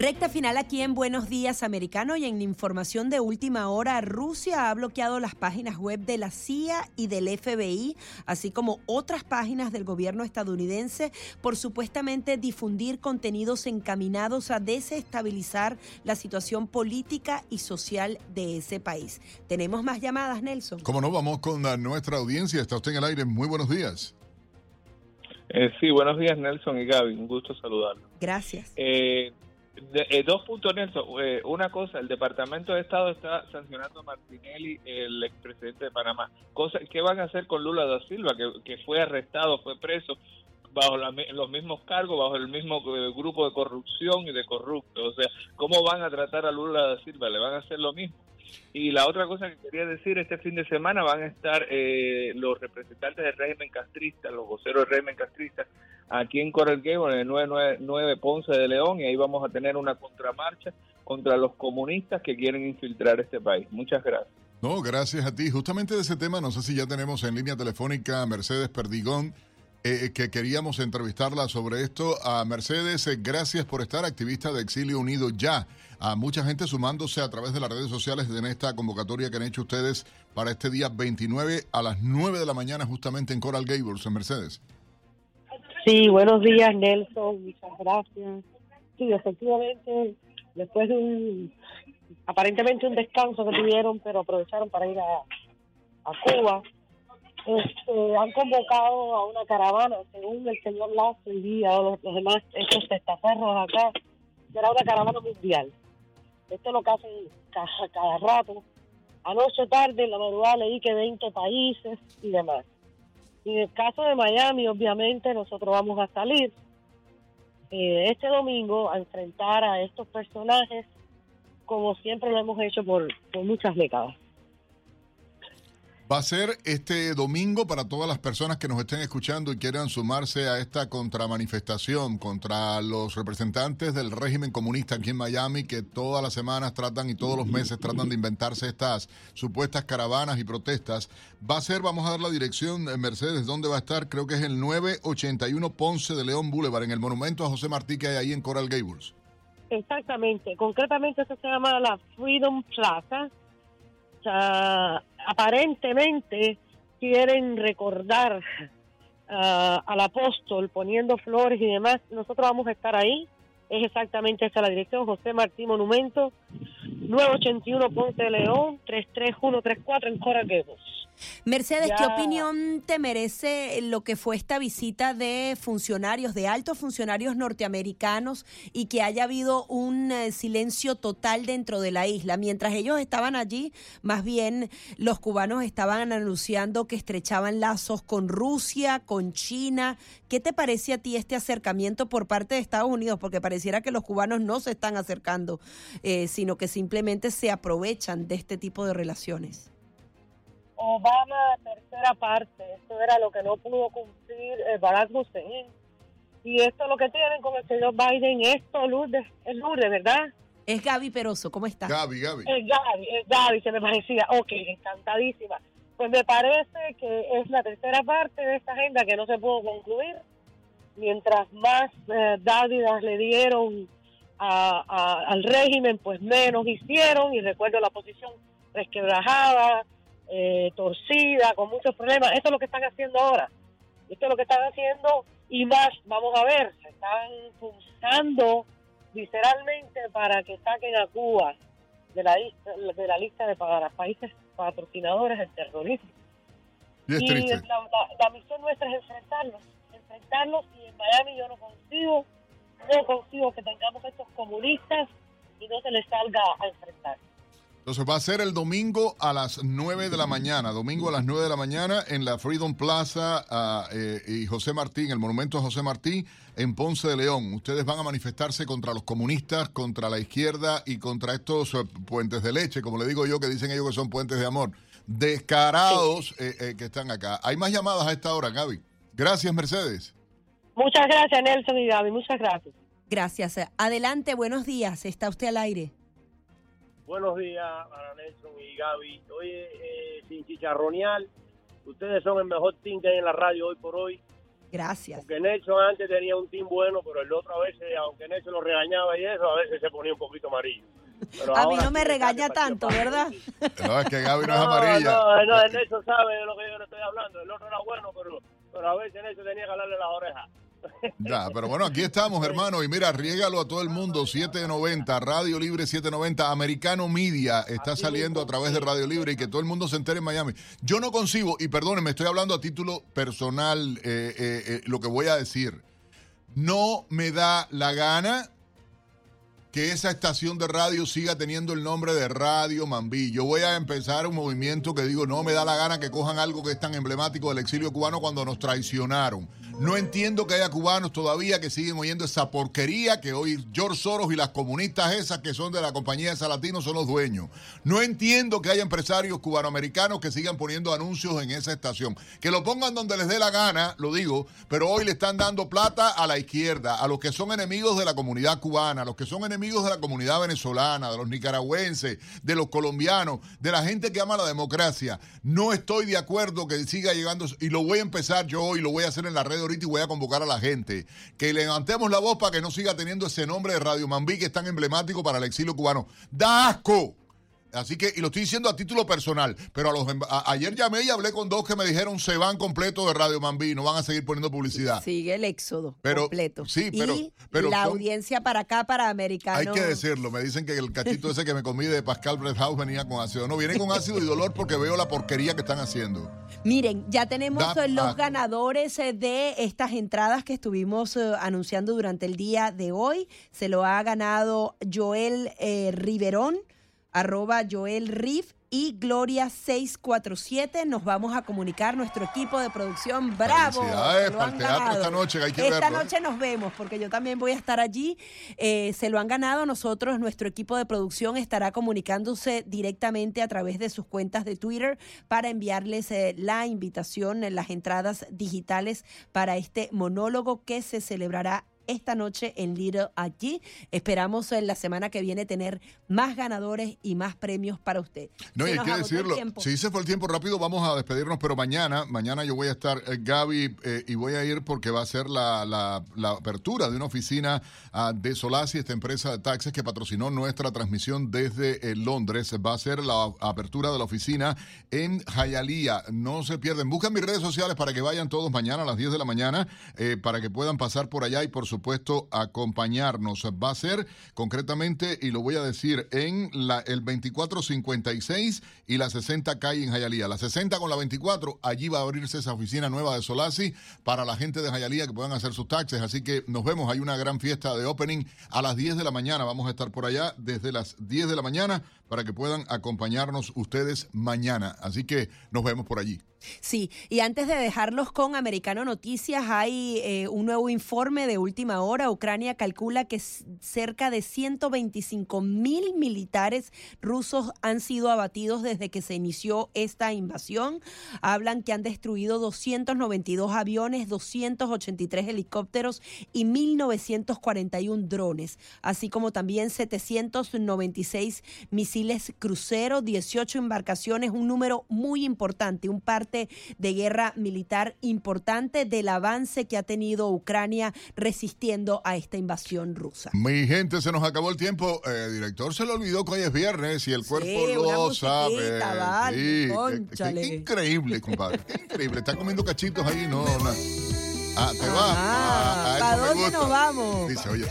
Recta final aquí en Buenos Días Americano y en información de última hora, Rusia ha bloqueado las páginas web de la CIA y del FBI, así como otras páginas del gobierno estadounidense por supuestamente difundir contenidos encaminados a desestabilizar la situación política y social de ese país. Tenemos más llamadas, Nelson. Como no, vamos con nuestra audiencia. Está usted en el aire. Muy buenos días. Eh, sí, buenos días Nelson y Gaby, un gusto saludarlo. Gracias. Eh, eh, dos puntos, Nelson. Eh, una cosa, el Departamento de Estado está sancionando a Martinelli, el expresidente de Panamá. Cosa, ¿Qué van a hacer con Lula da Silva, que, fue arrestado, fue preso bajo los mismos cargos, bajo el mismo eh, grupo de corrupción y de corruptos? O sea, ¿cómo van a tratar a Lula da Silva? ¿Le van a hacer lo mismo? Y la otra cosa que quería decir, este fin de semana van a estar eh, los representantes del régimen castrista, los voceros del régimen castrista, aquí en Coral Gable, en el 999 Ponce de León, y ahí vamos a tener una contramarcha contra los comunistas que quieren infiltrar este país. Muchas gracias. No, gracias a ti. Justamente de ese tema, no sé si ya tenemos en línea telefónica a Mercedes Perdigón, eh, que queríamos entrevistarla sobre esto. A Mercedes, eh, gracias por estar, activista de Exilio Unido ya a mucha gente sumándose a través de las redes sociales en esta convocatoria que han hecho ustedes para este día 29 a las 9 de la mañana justamente en Coral Gables, en Mercedes. Sí, buenos días Nelson, muchas gracias. Sí, efectivamente, después de un, aparentemente un descanso que tuvieron, pero aprovecharon para ir a, Cuba, este, han convocado a una caravana, según el señor Lazo y los, los demás, estos testaferros acá, será una caravana mundial. Esto es lo que hacen cada, rato. Anoche tarde, en la madrugada, leí que 20 países y demás. Y en el caso de Miami, obviamente, nosotros vamos a salir eh, este domingo a enfrentar a estos personajes como siempre lo hemos hecho por, por muchas décadas. Va a ser este domingo para todas las personas que nos estén escuchando y quieran sumarse a esta contramanifestación contra los representantes del régimen comunista aquí en Miami que todas las semanas tratan y todos los meses tratan de inventarse estas supuestas caravanas y protestas. Va a ser, vamos a dar la dirección, en Mercedes, ¿dónde va a estar? Creo que es el 981 Ponce de León Boulevard, en el monumento a José Martí que hay ahí en Coral Gables. Exactamente, concretamente eso se llama la Freedom Plaza. O sea, aparentemente quieren recordar ah, al apóstol poniendo flores y demás. Nosotros vamos a estar ahí. Es exactamente esa la dirección, José Martí Monumento, 981 Ponte de León, 33134 en Coral Mercedes, ¿qué opinión te merece lo que fue esta visita de funcionarios, de altos funcionarios norteamericanos y que haya habido un eh, silencio total dentro de la isla? Mientras ellos estaban allí, más bien los cubanos estaban anunciando que estrechaban lazos con Rusia, con China. ¿Qué te parece a ti este acercamiento por parte de Estados Unidos? Porque pareciera que los cubanos no se están acercando, eh, sino que simplemente se aprovechan de este tipo de relaciones. Obama, tercera parte. Esto era lo que no pudo cumplir eh, Barack Hussein. Y esto lo que tienen con el señor Biden, esto, Lourdes, es Lourdes, ¿verdad? Es Gaby Peroso, ¿cómo estás? Gaby, Gaby. Es Gaby, es Gaby, se me parecía. Ok, encantadísima. Pues me parece que es la tercera parte de esta agenda que no se pudo concluir. Mientras más eh, dádivas le dieron a- a- al régimen, pues menos hicieron. Y recuerdo la posición resquebrajada, eh, torcida, con muchos problemas. Esto es lo que están haciendo ahora. Esto es lo que están haciendo y más, vamos a ver, se están pulsando visceralmente para que saquen a Cuba de la de, la lista de para países patrocinadores del terrorismo. Y la, la- la misión nuestra es enfrentarlos, enfrentarlos y en Miami yo no consigo, no consigo que tengamos estos comunistas y no se les salga a enfrentar. Entonces va a ser el domingo a las 9 de la mañana, domingo a las 9 de la mañana en la Freedom Plaza ah, eh, y José Martín, el monumento a José Martí en Ponce de León. Ustedes van a manifestarse contra los comunistas, contra la izquierda y contra estos eh, puentes de leche, como le digo yo, que dicen ellos que son puentes de amor. Descarados eh, eh, que están acá. Hay más llamadas a esta hora, Gaby. Gracias, Mercedes. Muchas gracias Nelson y Gaby, muchas gracias. Gracias. Adelante, buenos días. Está usted al aire. Buenos días para Nelson y Gaby. Oye, eh, sin chicharronear, ustedes son el mejor team que hay en la radio hoy por hoy. Gracias. Porque Nelson antes tenía un team bueno, pero el otro a veces, aunque Nelson lo regañaba y eso, a veces se ponía un poquito amarillo. Pero A mí no me regaña tanto, ¿verdad? No, es que Gaby no es amarilla. No, no, el Nelson sabe de lo que yo le estoy hablando. El otro era bueno, pero, pero a veces Nelson tenía que hablarle las orejas. Ya, pero bueno, aquí estamos, hermano. Y mira, riégalo a todo el mundo. 790, Radio Libre 790, Americano Media está saliendo a través de Radio Libre y que todo el mundo se entere en Miami. Yo no concibo, y perdónenme, estoy hablando a título personal, eh, eh, eh, lo que voy a decir. No me da la gana que esa estación de radio siga teniendo el nombre de Radio Mambí. Yo voy a empezar un movimiento que digo, no me da la gana que cojan algo que es tan emblemático del exilio cubano cuando nos traicionaron. No entiendo que haya cubanos todavía que siguen oyendo esa porquería que hoy George Soros y las comunistas esas que son de la compañía de Salatino son los dueños. No entiendo que haya empresarios cubanoamericanos que sigan poniendo anuncios en esa estación. Que lo pongan donde les dé la gana, lo digo, pero hoy le están dando plata a la izquierda, a los que son enemigos de la comunidad cubana, a los que son enemigos de la comunidad venezolana, de los nicaragüenses, de los colombianos, de la gente que ama la democracia. No estoy de acuerdo que siga llegando, y lo voy a empezar yo hoy, lo voy a hacer en la red y voy a convocar a la gente. Que levantemos la voz para que no siga teniendo ese nombre de Radio Mambí que es tan emblemático para el exilio cubano. ¡Da asco! Así que, y lo estoy diciendo a título personal, pero a los em- a- ayer llamé y hablé con dos que me dijeron se van completo de Radio Mambí, no van a seguir poniendo publicidad. Sigue el éxodo Pero- completo. sí, pero- y pero la son- audiencia para acá, para americano. Hay que decirlo, me dicen que el cachito ese que me comí de Pascal Bread House venía con ácido. No, viene con ácido y dolor porque veo la porquería que están haciendo. Miren, ya tenemos Da eh, los ganadores eh, de estas entradas que estuvimos eh, anunciando durante el día de hoy. Se lo ha ganado Joel eh, Riverón, arroba Joel Riff. y Gloria 647. Nos vamos a comunicar nuestro equipo de producción. ¡Bravo! Felicidades para el teatro esta noche, que hay que Esta verlo, ¿eh? noche nos vemos porque yo también voy a estar allí. Eh, se lo han ganado nosotros, nuestro equipo de producción estará comunicándose directamente a través de sus cuentas de Twitter para enviarles eh, la invitación, eh, las entradas digitales para este monólogo que se celebrará esta noche en Little allí. Esperamos en la semana que viene tener más ganadores y más premios para usted. No, Se y hay que decirlo. Si se fue el tiempo rápido, vamos a despedirnos, pero mañana, mañana yo voy a estar, eh, Gaby, eh, y voy a ir porque va a ser la, la- la apertura de una oficina ah, de Solasi, esta empresa de taxis que patrocinó nuestra transmisión desde eh, Londres. Va a ser la apertura de la oficina en Hialeah. No se pierden. Buscan mis redes sociales para que vayan todos mañana a las 10 de la mañana, para que puedan pasar por allá y, por supuesto, acompañarnos. Va a ser concretamente, y lo voy a decir, en la, el 2456 y la 60 calle en Hialeah. La 60 con la 24, allí va a abrirse esa oficina nueva de Solasi para la gente de Hialeah que puedan hacer sus taxes. Así que nos vemos. Hay una gran fiesta de opening a las 10 de la mañana. Vamos a estar por allá desde las 10 de la mañana para que puedan acompañarnos ustedes mañana. Así que nos vemos por allí. Sí, y antes de dejarlos con Americano Noticias, hay eh, un nuevo informe de última hora. Ucrania calcula que cerca de 125 mil militares rusos han sido abatidos desde que se inició esta invasión. Hablan que han destruido 292 aviones, 283 helicópteros y 1.941 drones, así como también 796 misiles cruceros, 18 embarcaciones, un número muy importante, un parte de guerra militar importante del avance que ha tenido Ucrania resistiendo a esta invasión rusa. Mi gente, se nos acabó el tiempo. Eh, director, se le olvidó que hoy es viernes y el cuerpo una lo sabe. vale, Sí, qué- qué increíble, compadre. qué increíble. Está comiendo cachitos ahí, no. no. Ah, te vas. Ah, ¿Para dónde nos vamos? Dice, oye,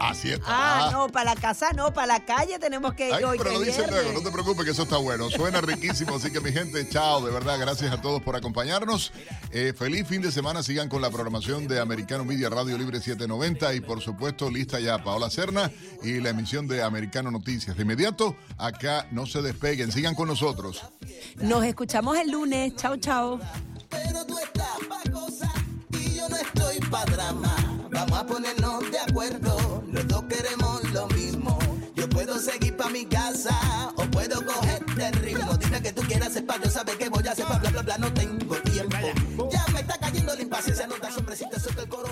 así está. Ah, no, para la casa no, para la calle tenemos que ir Ay, hoy. pero que lo dice luego, no te preocupes que eso está bueno. Suena riquísimo, así que mi gente, chao, de verdad, gracias a todos por acompañarnos. Eh, feliz fin de semana, sigan con la programación de Americano Media Radio Libre 790 y por supuesto lista ya Paola Cerna y la emisión de Americano Noticias. De inmediato, acá no se despeguen, sigan con nosotros. Nos escuchamos el lunes. Chao, chao. yo no estoy pa' drama. Vamos a ponernos de acuerdo, los dos queremos lo mismo. Yo puedo seguir pa' mi casa o puedo cogerte el ritmo. Dime que tú quieras hacer pa' yo saber que voy a hacer pa' bla bla bla, no tengo tiempo. Ya me está cayendo la impaciencia, no da siempre si te suelto el coro.